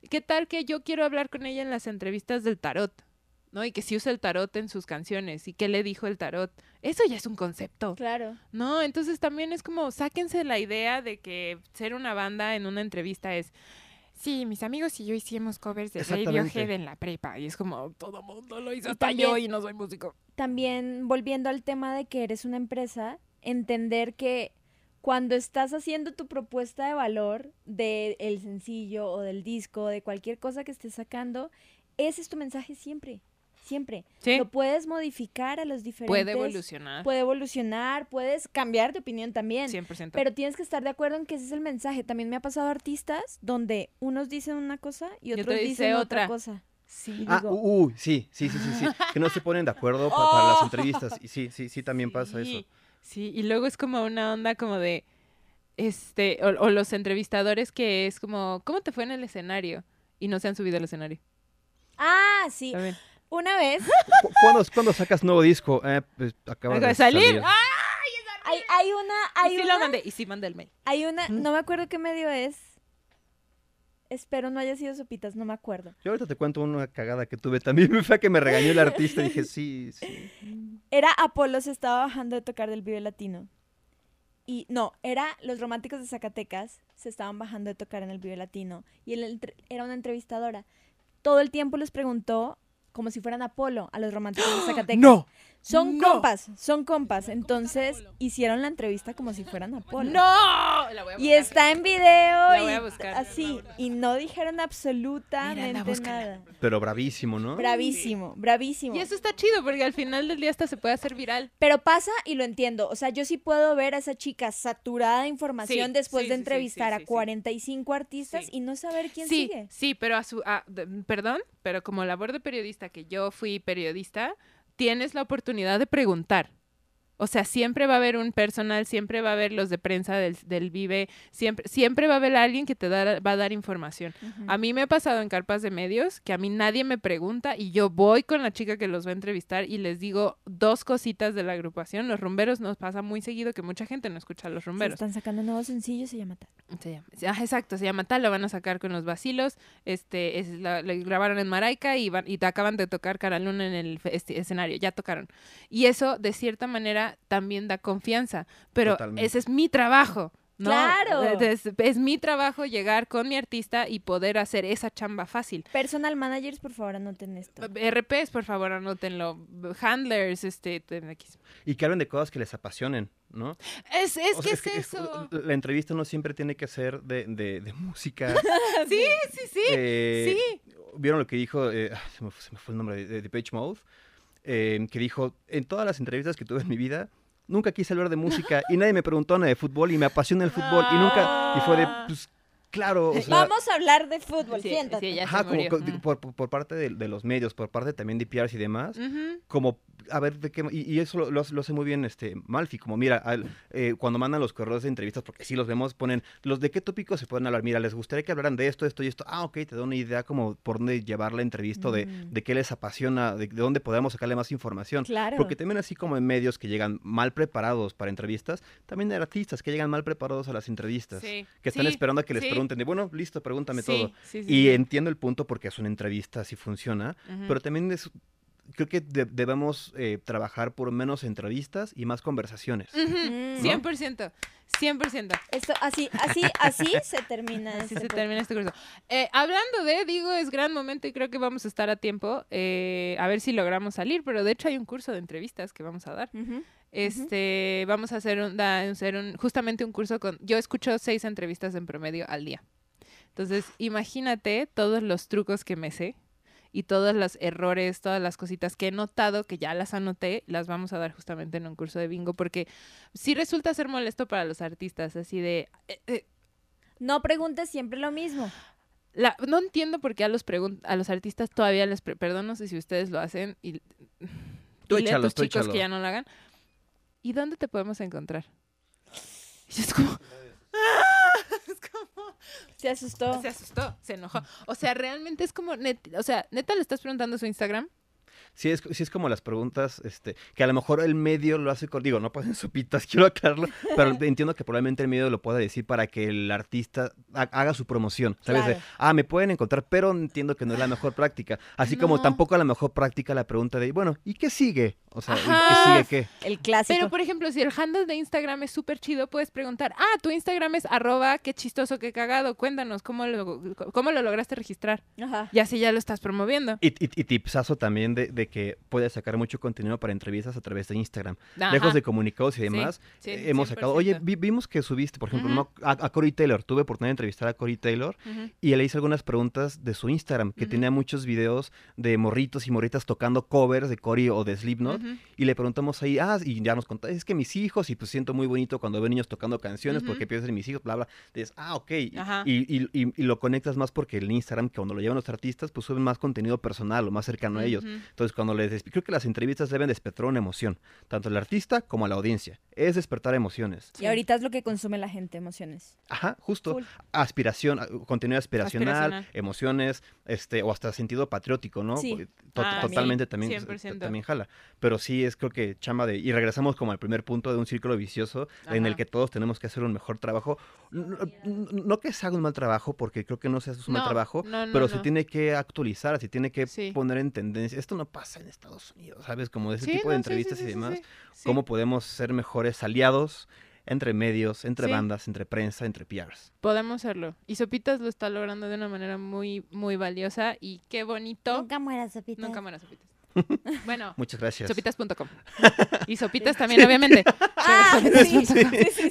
[SPEAKER 2] ¿Qué tal que yo quiero hablar con ella en las entrevistas del tarot? ¿No? Y que si usa el tarot en sus canciones y qué le dijo el tarot. Eso ya es un concepto.
[SPEAKER 3] Claro.
[SPEAKER 2] No, entonces también es como, sáquense la idea de que ser una banda en una entrevista es, sí, mis amigos y yo hicimos covers de. Radiohead en la prepa. Y es como, todo mundo lo hizo, hasta
[SPEAKER 3] también-
[SPEAKER 2] yo y no soy músico.
[SPEAKER 3] También volviendo al tema de que eres una empresa, entender que cuando estás haciendo tu propuesta de valor del sencillo o del disco, de cualquier cosa que estés sacando, ese es tu mensaje siempre, siempre.
[SPEAKER 2] Sí,
[SPEAKER 3] Lo puedes modificar a los diferentes.
[SPEAKER 2] puede evolucionar.
[SPEAKER 3] Puede evolucionar, puedes cambiar de opinión también.
[SPEAKER 2] 100%.
[SPEAKER 3] Pero tienes que estar de acuerdo en que ese es el mensaje. También me ha pasado artistas donde unos dicen una cosa y
[SPEAKER 2] otro
[SPEAKER 3] otros
[SPEAKER 2] dice
[SPEAKER 3] dicen otra
[SPEAKER 2] otra.
[SPEAKER 3] cosa.
[SPEAKER 2] sí.
[SPEAKER 4] Ah,
[SPEAKER 3] digo-
[SPEAKER 4] uh, uh, sí, sí, sí, sí, sí. Que no se ponen de acuerdo pa- para las entrevistas. Y sí, sí, sí, también pasa eso.
[SPEAKER 2] Sí, y luego es como una onda como de, este, o, o los entrevistadores que es como, ¿cómo te fue en el escenario? Y no se han subido al escenario.
[SPEAKER 3] Ah, sí. Una vez
[SPEAKER 4] ¿Cu- ¿Cuándo, cuándo sacas nuevo disco? Eh, pues, acaba de
[SPEAKER 2] salir.
[SPEAKER 4] salir.
[SPEAKER 2] ¡Ah!
[SPEAKER 3] hay, hay una, hay
[SPEAKER 2] y sí
[SPEAKER 3] una,
[SPEAKER 2] lo mandé. Y sí mandé el mail.
[SPEAKER 3] hay una, no me acuerdo qué medio es. Espero no haya sido sopitas, no me acuerdo.
[SPEAKER 4] Yo ahorita te cuento una cagada que tuve también. Me fue que me regañó el artista y dije, sí, sí.
[SPEAKER 3] Era Apolo, se estaba bajando de tocar del Vive Latino. Y no, era los románticos de Zacatecas, se estaban bajando de tocar en el Vive Latino. Y él era una entrevistadora. Todo el tiempo les preguntó como si fueran Apolo a los románticos de Zacatecas. Son
[SPEAKER 2] No.
[SPEAKER 3] compas, son compas. Entonces hicieron la entrevista como si fueran Apolo.
[SPEAKER 2] ¡No! La voy a
[SPEAKER 3] Y
[SPEAKER 2] buscar.
[SPEAKER 3] está en video
[SPEAKER 2] voy
[SPEAKER 3] y
[SPEAKER 2] a buscar.
[SPEAKER 3] así. Y no dijeron absolutamente nada.
[SPEAKER 4] Pero bravísimo, ¿no?
[SPEAKER 3] Bravísimo, bravísimo.
[SPEAKER 2] Y eso está chido porque al final del día hasta se puede hacer viral.
[SPEAKER 3] Pero pasa y lo entiendo. O sea, yo sí puedo ver a esa chica saturada de información
[SPEAKER 2] Sí,
[SPEAKER 3] después
[SPEAKER 2] sí,
[SPEAKER 3] de
[SPEAKER 2] sí, sí,
[SPEAKER 3] entrevistar
[SPEAKER 2] sí,
[SPEAKER 3] a
[SPEAKER 2] sí, sí.
[SPEAKER 3] 45 artistas
[SPEAKER 2] Sí.
[SPEAKER 3] y no saber quién
[SPEAKER 2] sí,
[SPEAKER 3] sigue.
[SPEAKER 2] sí, pero a su... a- de- perdón, pero como labor de periodista, que yo fui periodista, tienes la oportunidad de preguntar. O sea, siempre va a haber un personal, siempre va a haber los de prensa del, del Vive, siempre, siempre va a haber alguien que te da- va a dar información. A mí me ha pasado en carpas de medios que a mí nadie me pregunta y yo voy con la chica que los va a entrevistar y les digo dos cositas de la agrupación. Los rumberos nos pasa muy seguido que mucha gente no escucha a los
[SPEAKER 3] Se
[SPEAKER 2] rumberos.
[SPEAKER 3] están sacando nuevos sencillos, se llama tal.
[SPEAKER 2] Se llama, ah, exacto, se llama tal, lo van a sacar con los vacilos, este, es la, lo grabaron en Maraica y, van, y te acaban de tocar Cara Luna en el este, escenario, ya tocaron. Y eso, de cierta manera, también da confianza, pero
[SPEAKER 4] Totalmente.
[SPEAKER 2] ese es mi trabajo. ¿no?
[SPEAKER 3] ¡Claro!
[SPEAKER 2] Es, es mi trabajo llegar con mi artista y poder hacer esa chamba fácil.
[SPEAKER 3] Personal managers, por favor, anoten esto.
[SPEAKER 2] RPs, por favor, anótenlo. Handlers, este.
[SPEAKER 4] Y que hablen de cosas que les apasionen, ¿no?
[SPEAKER 2] Es, es
[SPEAKER 4] O
[SPEAKER 2] que
[SPEAKER 4] sea,
[SPEAKER 2] es, eso.
[SPEAKER 4] La entrevista no siempre tiene que ser de, de- de música.
[SPEAKER 2] Sí, sí, sí.
[SPEAKER 4] Eh,
[SPEAKER 2] sí.
[SPEAKER 4] ¿Vieron lo que dijo? Eh, se, me, fue- se me fue el nombre de, de Page Mode. Eh, que dijo, en todas las entrevistas que tuve en mi vida, nunca quise hablar de música y nadie me preguntó nada de fútbol y me apasiona el fútbol y nunca... Y fue de, pues, claro, o sea...
[SPEAKER 3] Vamos a hablar de fútbol,
[SPEAKER 2] Sí,
[SPEAKER 3] siéntate.
[SPEAKER 2] sí, ya se
[SPEAKER 4] ajá, como por, por- por parte de, de los medios, por parte también de PRs y demás, como a ver de qué y, y eso lo, lo hace- lo hace muy bien este Malfi como mira al- eh, cuando mandan los correos de entrevistas porque sí los vemos ponen los de qué tópicos se pueden hablar mira les gustaría que hablaran de esto esto y esto ah ok te da una idea como por dónde llevar la entrevista o de,
[SPEAKER 3] Mm.
[SPEAKER 4] de qué les apasiona de, de dónde podemos sacarle más información
[SPEAKER 3] Claro.
[SPEAKER 4] porque también así como en medios que llegan mal preparados para entrevistas también hay artistas que llegan mal preparados a las entrevistas
[SPEAKER 2] Sí,
[SPEAKER 4] que están
[SPEAKER 2] sí,
[SPEAKER 4] esperando a que les
[SPEAKER 2] sí.
[SPEAKER 4] Pregunten de bueno listo pregúntame
[SPEAKER 2] Sí,
[SPEAKER 4] todo
[SPEAKER 2] sí, sí,
[SPEAKER 4] y
[SPEAKER 2] sí.
[SPEAKER 4] entiendo el punto porque es una entrevista así funciona pero también es, creo que de- debemos eh, trabajar por menos entrevistas y más conversaciones.
[SPEAKER 2] Ujú,
[SPEAKER 3] Mm.
[SPEAKER 2] 100%, 100%.
[SPEAKER 3] Esto, así, así, así se termina.
[SPEAKER 2] Así
[SPEAKER 3] este
[SPEAKER 2] se termina este curso. Eh, hablando de, digo, es gran momento y creo que vamos a estar a tiempo. eh, a ver si logramos salir, pero de hecho hay un curso de entrevistas que vamos a dar.
[SPEAKER 3] Ujú.
[SPEAKER 2] Este, vamos a hacer un, da- hacer un- justamente un curso con, yo escucho seis entrevistas en promedio al día. Entonces, imagínate todos los trucos que me sé y todos los errores, todas las cositas que he notado, que ya las anoté, las vamos a dar justamente en un curso de bingo, porque sí resulta ser molesto para los artistas, así de... eh, eh,
[SPEAKER 3] No preguntes siempre lo mismo.
[SPEAKER 2] la- no entiendo por qué a los, a los artistas todavía les... pre- perdón, no sé si ustedes lo hacen y...
[SPEAKER 4] Tú
[SPEAKER 2] dile a
[SPEAKER 4] échalo,
[SPEAKER 2] tus
[SPEAKER 4] tú
[SPEAKER 2] chicos
[SPEAKER 4] échalo.
[SPEAKER 2] que ya no lo hagan. ¿Y dónde te podemos encontrar? Y es como... es como...
[SPEAKER 3] Se asustó.
[SPEAKER 2] Se asustó, se enojó. O sea, realmente es como... net- o sea, neta le estás preguntando su Instagram.
[SPEAKER 4] Sí es, sí es como las preguntas, este, que a lo mejor el medio lo hace con, digo, no pasen sopitas, quiero aclararlo, pero entiendo que probablemente el medio lo pueda decir para que el artista ha- haga su promoción, ¿sabes? De, ah, me pueden encontrar, pero entiendo que no es la mejor práctica. Así como tampoco a la mejor práctica la pregunta de, bueno, ¿y qué sigue? O sea, ¿y
[SPEAKER 2] Ajá.
[SPEAKER 4] ¿qué sigue qué?
[SPEAKER 3] El clásico.
[SPEAKER 2] Pero, por ejemplo, si el handle de Instagram es súper chido, puedes preguntar, ah, tu Instagram es arroba, qué chistoso, qué cagado, cuéntanos, ¿cómo lo, cómo lo lograste registrar?
[SPEAKER 3] Ajá.
[SPEAKER 2] Y así ya lo estás promoviendo.
[SPEAKER 4] Y, y, y tipsazo también de, de que puedes sacar mucho contenido para entrevistas a través de Instagram.
[SPEAKER 2] Ajá.
[SPEAKER 4] Lejos de comunicados y demás,
[SPEAKER 2] sí,
[SPEAKER 4] eh, hemos sacado,
[SPEAKER 2] 100%.
[SPEAKER 4] oye, vi- vimos que subiste, por ejemplo. ¿no? a, a Cory Taylor, tuve oportunidad de entrevistar a Cory Taylor y le hice algunas preguntas de su Instagram, que tenía muchos videos de morritos y morritas tocando covers de Cory o de Slipknot, y le preguntamos ahí, ah, y ya nos contó, es que mis hijos, y pues siento muy bonito cuando veo niños tocando canciones, porque piensas en mis hijos, bla, bla, dices, ah, ok, y, y, y- y- lo conectas más porque el Instagram, que cuando lo llevan los artistas, pues suben más contenido personal o más cercano a ellos. Entonces Entonces, cuando les creo que las entrevistas deben despertar una emoción, tanto al artista como a la audiencia. Es despertar emociones.
[SPEAKER 3] Y ahorita es lo que consume la gente, emociones.
[SPEAKER 4] Ajá, justo.
[SPEAKER 3] Full.
[SPEAKER 4] Aspiración, a- contenido aspiracional,
[SPEAKER 2] Aspiracional.
[SPEAKER 4] emociones, este, o hasta sentido patriótico, ¿no?
[SPEAKER 3] Sí.
[SPEAKER 4] Porque to-
[SPEAKER 2] Ah,
[SPEAKER 4] totalmente también,
[SPEAKER 2] 100%.
[SPEAKER 4] también jala. Pero sí es creo que chamba de, y regresamos como al primer punto de un círculo vicioso en el
[SPEAKER 2] Ajá.
[SPEAKER 4] que todos tenemos que hacer un mejor trabajo. No, no- que se haga un mal trabajo, porque creo que no se hace un mal
[SPEAKER 2] No,
[SPEAKER 4] trabajo,
[SPEAKER 2] no, no,
[SPEAKER 4] pero se tiene que actualizar, se tiene que
[SPEAKER 2] Sí.
[SPEAKER 4] poner en tendencia. Esto no pasa en Estados Unidos, ¿sabes? Como ese
[SPEAKER 2] Sí,
[SPEAKER 4] tipo de
[SPEAKER 2] no, sí, sí,
[SPEAKER 4] entrevistas
[SPEAKER 2] sí,
[SPEAKER 4] y
[SPEAKER 2] sí,
[SPEAKER 4] demás.
[SPEAKER 2] sí, sí.
[SPEAKER 4] ¿Cómo podemos ser mejores aliados entre medios, entre
[SPEAKER 2] Sí.
[SPEAKER 4] bandas, entre prensa, entre PRs?
[SPEAKER 2] Podemos hacerlo. Y Sopitas lo está logrando de una manera muy, muy valiosa y qué bonito.
[SPEAKER 3] mueras, Sopita.
[SPEAKER 2] Nunca muera Sopitas. Bueno,
[SPEAKER 4] Muchas gracias.
[SPEAKER 2] sopitas.com. Y Sopitas también, obviamente.
[SPEAKER 3] Ah, sí.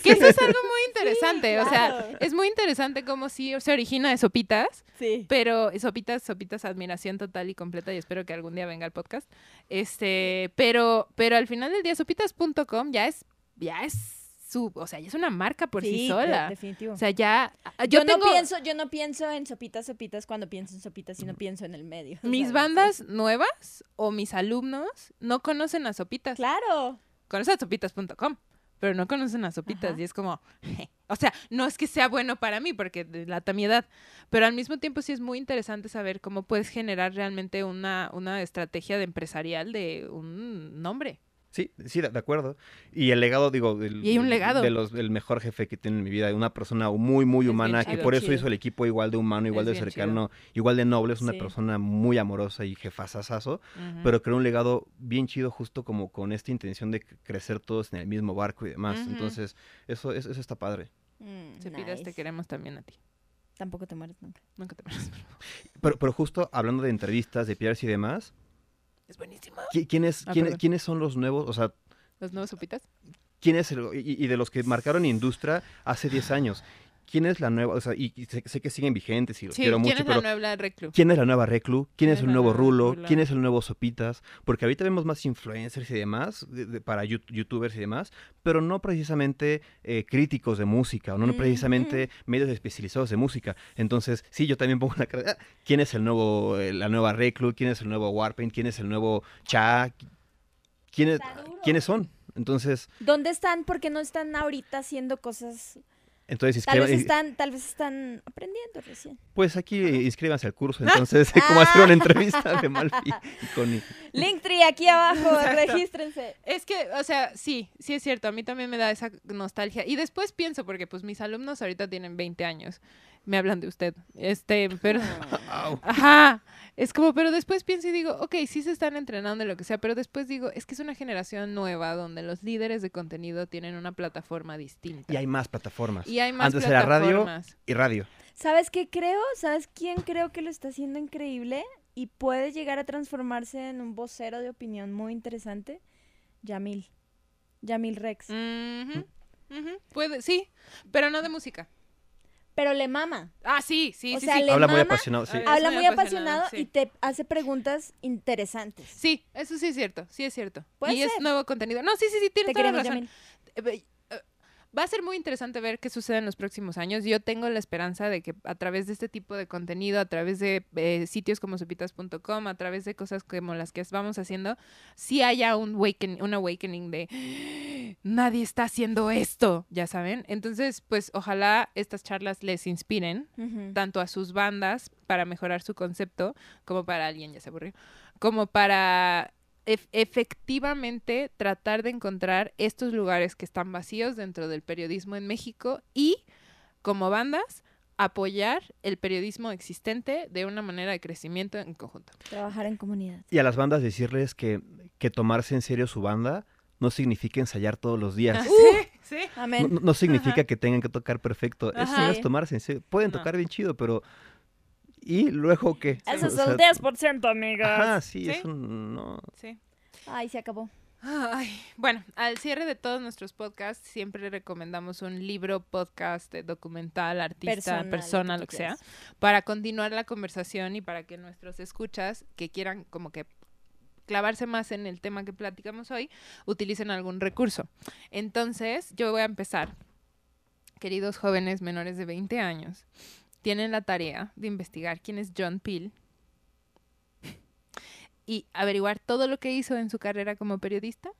[SPEAKER 2] Que eso es algo muy interesante. O sea, es muy interesante cómo sí se origina de Sopitas,
[SPEAKER 3] Sí.
[SPEAKER 2] pero Sopitas, Sopitas, admiración total y completa y espero que algún día venga el podcast. Este, pero, pero al final del día, sopitas.com ya es, ya es su, o sea, ya es una marca por sí,
[SPEAKER 3] Sí, de-
[SPEAKER 2] sola.
[SPEAKER 3] definitivo.
[SPEAKER 2] O sea, ya.
[SPEAKER 3] yo,
[SPEAKER 2] Yo, tengo
[SPEAKER 3] no pienso, yo no pienso en sopitas, sopitas cuando pienso en sopitas, sino pienso en el medio.
[SPEAKER 2] mis
[SPEAKER 3] ¿sabes?
[SPEAKER 2] bandas nuevas o mis alumnos no conocen a Sopitas.
[SPEAKER 3] Claro.
[SPEAKER 2] Conocen a sopitas.com, pero no conocen a Sopitas
[SPEAKER 3] Ajá.
[SPEAKER 2] y es como, o sea, no es que sea bueno para mí porque delata mi edad, pero al mismo tiempo sí es muy interesante saber cómo puedes generar realmente una, una estrategia de empresarial de un nombre.
[SPEAKER 4] Sí, sí, de, acuerdo. Y el legado, digo, del,
[SPEAKER 2] Y hay un legado.
[SPEAKER 4] de los, del mejor jefe que tiene en mi vida, una persona muy, muy humana, que
[SPEAKER 2] chido.
[SPEAKER 4] por eso
[SPEAKER 3] Chido.
[SPEAKER 4] hizo el equipo igual de humano, igual
[SPEAKER 2] Es
[SPEAKER 4] de cercano, igual de noble, es una
[SPEAKER 3] Sí.
[SPEAKER 4] persona muy amorosa y jefazazazo,
[SPEAKER 2] Ujú.
[SPEAKER 4] pero creó un legado bien chido justo como con esta intención de crecer todos en el mismo barco y demás.
[SPEAKER 2] Ujú.
[SPEAKER 4] Entonces, eso, eso, eso está padre.
[SPEAKER 3] Mm,
[SPEAKER 2] te
[SPEAKER 3] nice.
[SPEAKER 2] queremos también a ti.
[SPEAKER 3] Tampoco te mueres nunca.
[SPEAKER 2] Nunca te mueras.
[SPEAKER 4] Pero, pero justo hablando de entrevistas, de PRs y demás,
[SPEAKER 2] Es buenísimo.
[SPEAKER 4] ¿qui- ¿quiénes,
[SPEAKER 2] Ah,
[SPEAKER 4] quiénes,
[SPEAKER 2] perdón.
[SPEAKER 4] quiénes son los nuevos? O sea,
[SPEAKER 2] ¿Los nuevos Sopitas?
[SPEAKER 4] ¿quién es el, y, y de los que marcaron industria hace 10 años? ¿Quién es la nueva? O sea, y, y sé, sé que siguen vigentes y los
[SPEAKER 2] Sí,
[SPEAKER 4] quiero
[SPEAKER 2] ¿quién
[SPEAKER 4] mucho,
[SPEAKER 2] es
[SPEAKER 4] pero
[SPEAKER 2] la nueva Reclu?
[SPEAKER 4] ¿quién es la nueva Reclu? ¿Quién es el nuevo Rulo?
[SPEAKER 2] Rulo?
[SPEAKER 4] ¿Quién es el nuevo Sopitas? Porque ahorita vemos más influencers y demás, de- de- para you- youtubers y demás, pero no precisamente eh, críticos de música, o no, no precisamente medios especializados de música. Entonces, sí, yo también pongo la cara, ah, ¿quién es el nuevo, eh, la nueva Reclu? ¿Quién es el nuevo Warpaint? ¿Quién es el nuevo Cha? ¿Quién es-. ¿Quiénes son? Entonces,
[SPEAKER 3] ¿Dónde están? ¿Por qué no están ahorita haciendo cosas?
[SPEAKER 4] Entonces
[SPEAKER 3] Tal vez
[SPEAKER 4] inscriban-
[SPEAKER 3] están, tal vez están aprendiendo recién.
[SPEAKER 4] Pues aquí inscríbanse al curso, entonces, cómo hacer una entrevista de Malfi con
[SPEAKER 3] Linktree aquí abajo, regístrense.
[SPEAKER 2] Es que, o sea, sí, sí es cierto, a mí también me da esa nostalgia. Y después pienso, porque pues mis alumnos ahorita tienen 20 años, me hablan de usted, este, pero... Ajá, es como, pero después pienso y digo, ok, sí se están entrenando en lo que sea, pero después digo, es que es una generación nueva donde los líderes de contenido tienen una plataforma distinta.
[SPEAKER 4] Y hay más plataformas.
[SPEAKER 2] Y hay más
[SPEAKER 4] Antes era radio
[SPEAKER 2] plataformas.
[SPEAKER 4] y radio.
[SPEAKER 3] ¿Sabes qué creo? ¿Sabes quién creo que lo está haciendo increíble? Y puede llegar a transformarse en un vocero de opinión muy interesante. Yamil. Yamil Rex.
[SPEAKER 2] Ujú, Puede, sí, pero no de música.
[SPEAKER 3] Pero le mama.
[SPEAKER 2] Ah, sí, sí,
[SPEAKER 3] O
[SPEAKER 2] sí,
[SPEAKER 3] sea,
[SPEAKER 2] sí.
[SPEAKER 3] le
[SPEAKER 4] Habla muy
[SPEAKER 3] mama,
[SPEAKER 4] apasionado, sí.
[SPEAKER 3] Habla
[SPEAKER 2] muy
[SPEAKER 3] muy
[SPEAKER 2] apasionado,
[SPEAKER 3] apasionado
[SPEAKER 2] sí.
[SPEAKER 3] y te hace preguntas interesantes.
[SPEAKER 2] Sí, eso sí es cierto, sí es cierto.
[SPEAKER 3] Puede
[SPEAKER 2] y es nuevo contenido. No, sí, sí, sí, tienes toda la razón.
[SPEAKER 3] Yamil.
[SPEAKER 2] Va a ser muy interesante ver qué sucede en los próximos años. Yo tengo la esperanza de que a través de este tipo de contenido, a través de eh, sitios como sopitas.com, a través de cosas como las que vamos haciendo, sí haya un, un awakening de "Ah, nadie está haciendo esto, ya saben. Entonces, pues ojalá estas charlas les inspiren tanto a sus bandas para mejorar su concepto, como para alguien, ya se aburrió, como para ef- efectivamente tratar de encontrar estos lugares que están vacíos dentro del periodismo en México y, como bandas, apoyar el periodismo existente de una manera de crecimiento en conjunto.
[SPEAKER 3] Trabajar en comunidad.
[SPEAKER 4] Y a las bandas decirles que, que tomarse en serio su banda no significa ensayar todos los días.
[SPEAKER 2] Sí, sí.
[SPEAKER 4] No,
[SPEAKER 3] Amén.
[SPEAKER 4] no- no significa
[SPEAKER 2] Ajá.
[SPEAKER 4] que tengan que tocar perfecto. Eso no es tomarse en serio. Pueden
[SPEAKER 2] No.
[SPEAKER 4] tocar bien chido, pero... ¿Y luego qué?
[SPEAKER 3] Eso
[SPEAKER 4] O
[SPEAKER 3] es el 10%, amigas.
[SPEAKER 4] Ajá, sí,
[SPEAKER 2] ¿Sí?
[SPEAKER 4] eso no...
[SPEAKER 2] sí.
[SPEAKER 3] Ay, se acabó.
[SPEAKER 2] Ay, bueno, al cierre de todos nuestros podcasts siempre recomendamos un libro, podcast, eh, documental, artista,
[SPEAKER 3] Personal,
[SPEAKER 2] persona,
[SPEAKER 3] lo que
[SPEAKER 2] que sea, para continuar la conversación y para que nuestros escuchas que quieran como que clavarse más en el tema que platicamos hoy, utilicen algún recurso. Entonces, yo voy a empezar. Queridos jóvenes menores de 20 años, tienen la tarea de investigar quién es John Peel y averiguar todo lo que hizo en su carrera como periodista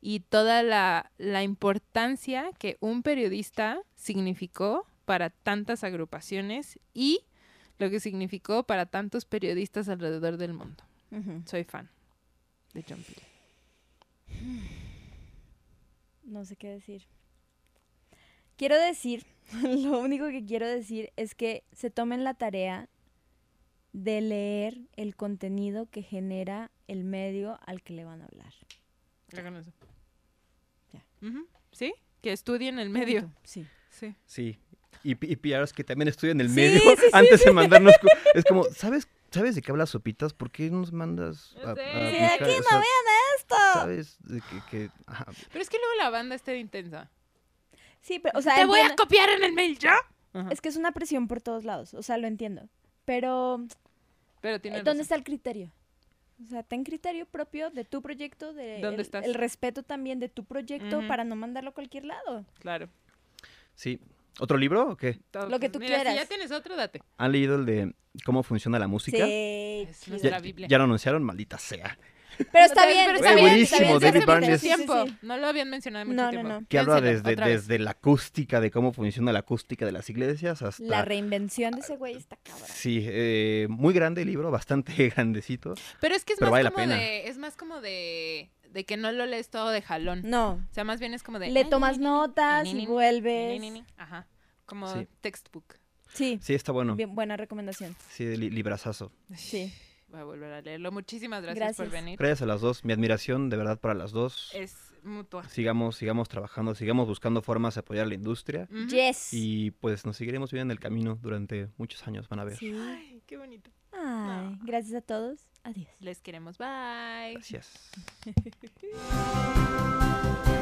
[SPEAKER 2] y toda la, la importancia que un periodista significó para tantas agrupaciones y lo que significó para tantos periodistas alrededor del mundo. Soy fan de John Peel.
[SPEAKER 3] No sé qué decir. Quiero decir, lo único que quiero decir es que se tomen la tarea de leer el contenido que genera el medio al que le van a hablar.
[SPEAKER 2] Hagan eso.
[SPEAKER 3] Ya.
[SPEAKER 2] ¿Sí? Que estudien el medio.
[SPEAKER 3] Sí.
[SPEAKER 2] Sí.
[SPEAKER 4] Sí. Y, y PRs que también estudian el
[SPEAKER 3] Sí,
[SPEAKER 4] medio
[SPEAKER 3] sí, sí,
[SPEAKER 4] antes de mandarnos. Es como, ¿sabes, ¿sabes de qué hablas sopitas? ¿Por qué nos mandas a, a
[SPEAKER 2] Sí,
[SPEAKER 4] buscar?
[SPEAKER 3] aquí
[SPEAKER 4] O
[SPEAKER 3] no
[SPEAKER 4] sea,
[SPEAKER 3] Esto.
[SPEAKER 4] ¿Sabes? De que.
[SPEAKER 2] Pero es que luego la banda está intensa.
[SPEAKER 3] Sí, pero, o sea,
[SPEAKER 2] Te voy a copiar en el mail ya. Ajá.
[SPEAKER 3] es que es una presión por todos lados, o sea, lo entiendo. Pero,
[SPEAKER 2] Pero
[SPEAKER 3] eh,
[SPEAKER 2] tiene
[SPEAKER 3] ¿dónde
[SPEAKER 2] razón.
[SPEAKER 3] está el criterio? O sea, ten criterio propio de tu proyecto, de
[SPEAKER 2] ¿Dónde
[SPEAKER 3] el,
[SPEAKER 2] estás?
[SPEAKER 3] el respeto también de tu proyecto para no mandarlo a cualquier lado.
[SPEAKER 2] Claro.
[SPEAKER 4] Sí. ¿Otro libro o qué?
[SPEAKER 2] Todo-
[SPEAKER 3] Lo que tú
[SPEAKER 2] mira,
[SPEAKER 3] quieras.
[SPEAKER 2] Si ya tienes otro, date.
[SPEAKER 4] ¿Han leído el de cómo funciona la música?
[SPEAKER 3] Sí.
[SPEAKER 2] Es
[SPEAKER 4] Ya,
[SPEAKER 2] Biblia.
[SPEAKER 4] ya lo anunciaron, maldita sea.
[SPEAKER 3] Pero está
[SPEAKER 2] Pero
[SPEAKER 3] bien,
[SPEAKER 2] está
[SPEAKER 3] está
[SPEAKER 4] bien,
[SPEAKER 3] bien,
[SPEAKER 4] buenísimo,
[SPEAKER 3] está bien,
[SPEAKER 4] David Barnes.
[SPEAKER 3] sí, sí,
[SPEAKER 2] tiempo.
[SPEAKER 3] sí.
[SPEAKER 2] No lo habían mencionado en mucho
[SPEAKER 3] No, no,
[SPEAKER 2] tiempo.
[SPEAKER 3] no.
[SPEAKER 4] Que habla desde, desde la acústica, de cómo funciona la acústica de las iglesias hasta...
[SPEAKER 3] La reinvención de ese güey está cabrón.
[SPEAKER 4] Sí, eh, muy grande el libro, bastante grandecito.
[SPEAKER 2] Pero es que es
[SPEAKER 4] Pero
[SPEAKER 2] más
[SPEAKER 4] vale
[SPEAKER 2] como de, es más como de, de que no lo lees todo de jalón.
[SPEAKER 3] No,
[SPEAKER 2] O sea, más bien es como de.
[SPEAKER 3] le tomas
[SPEAKER 2] ni, ni, ni,
[SPEAKER 3] notas
[SPEAKER 2] ni,
[SPEAKER 3] y vuelves.
[SPEAKER 2] ni, ni, ni. Ajá. Como
[SPEAKER 4] Sí.
[SPEAKER 2] textbook.
[SPEAKER 3] Sí,
[SPEAKER 4] Sí, está bueno.
[SPEAKER 3] bien, buena recomendación.
[SPEAKER 4] Sí, li- librazazo.
[SPEAKER 3] Sí.
[SPEAKER 2] Voy a volver a leerlo. Muchísimas gracias, por venir.
[SPEAKER 4] Gracias a las dos. Mi admiración de verdad para las dos.
[SPEAKER 2] Es mutua.
[SPEAKER 4] Sigamos, sigamos trabajando, sigamos buscando formas de apoyar la industria.
[SPEAKER 3] Yes.
[SPEAKER 4] Y pues nos seguiremos viendo en el camino durante muchos años, van a ver.
[SPEAKER 3] Sí.
[SPEAKER 2] Ay, qué bonito.
[SPEAKER 3] Ay, gracias a todos. Adiós.
[SPEAKER 2] Les queremos. Bye.
[SPEAKER 4] Gracias.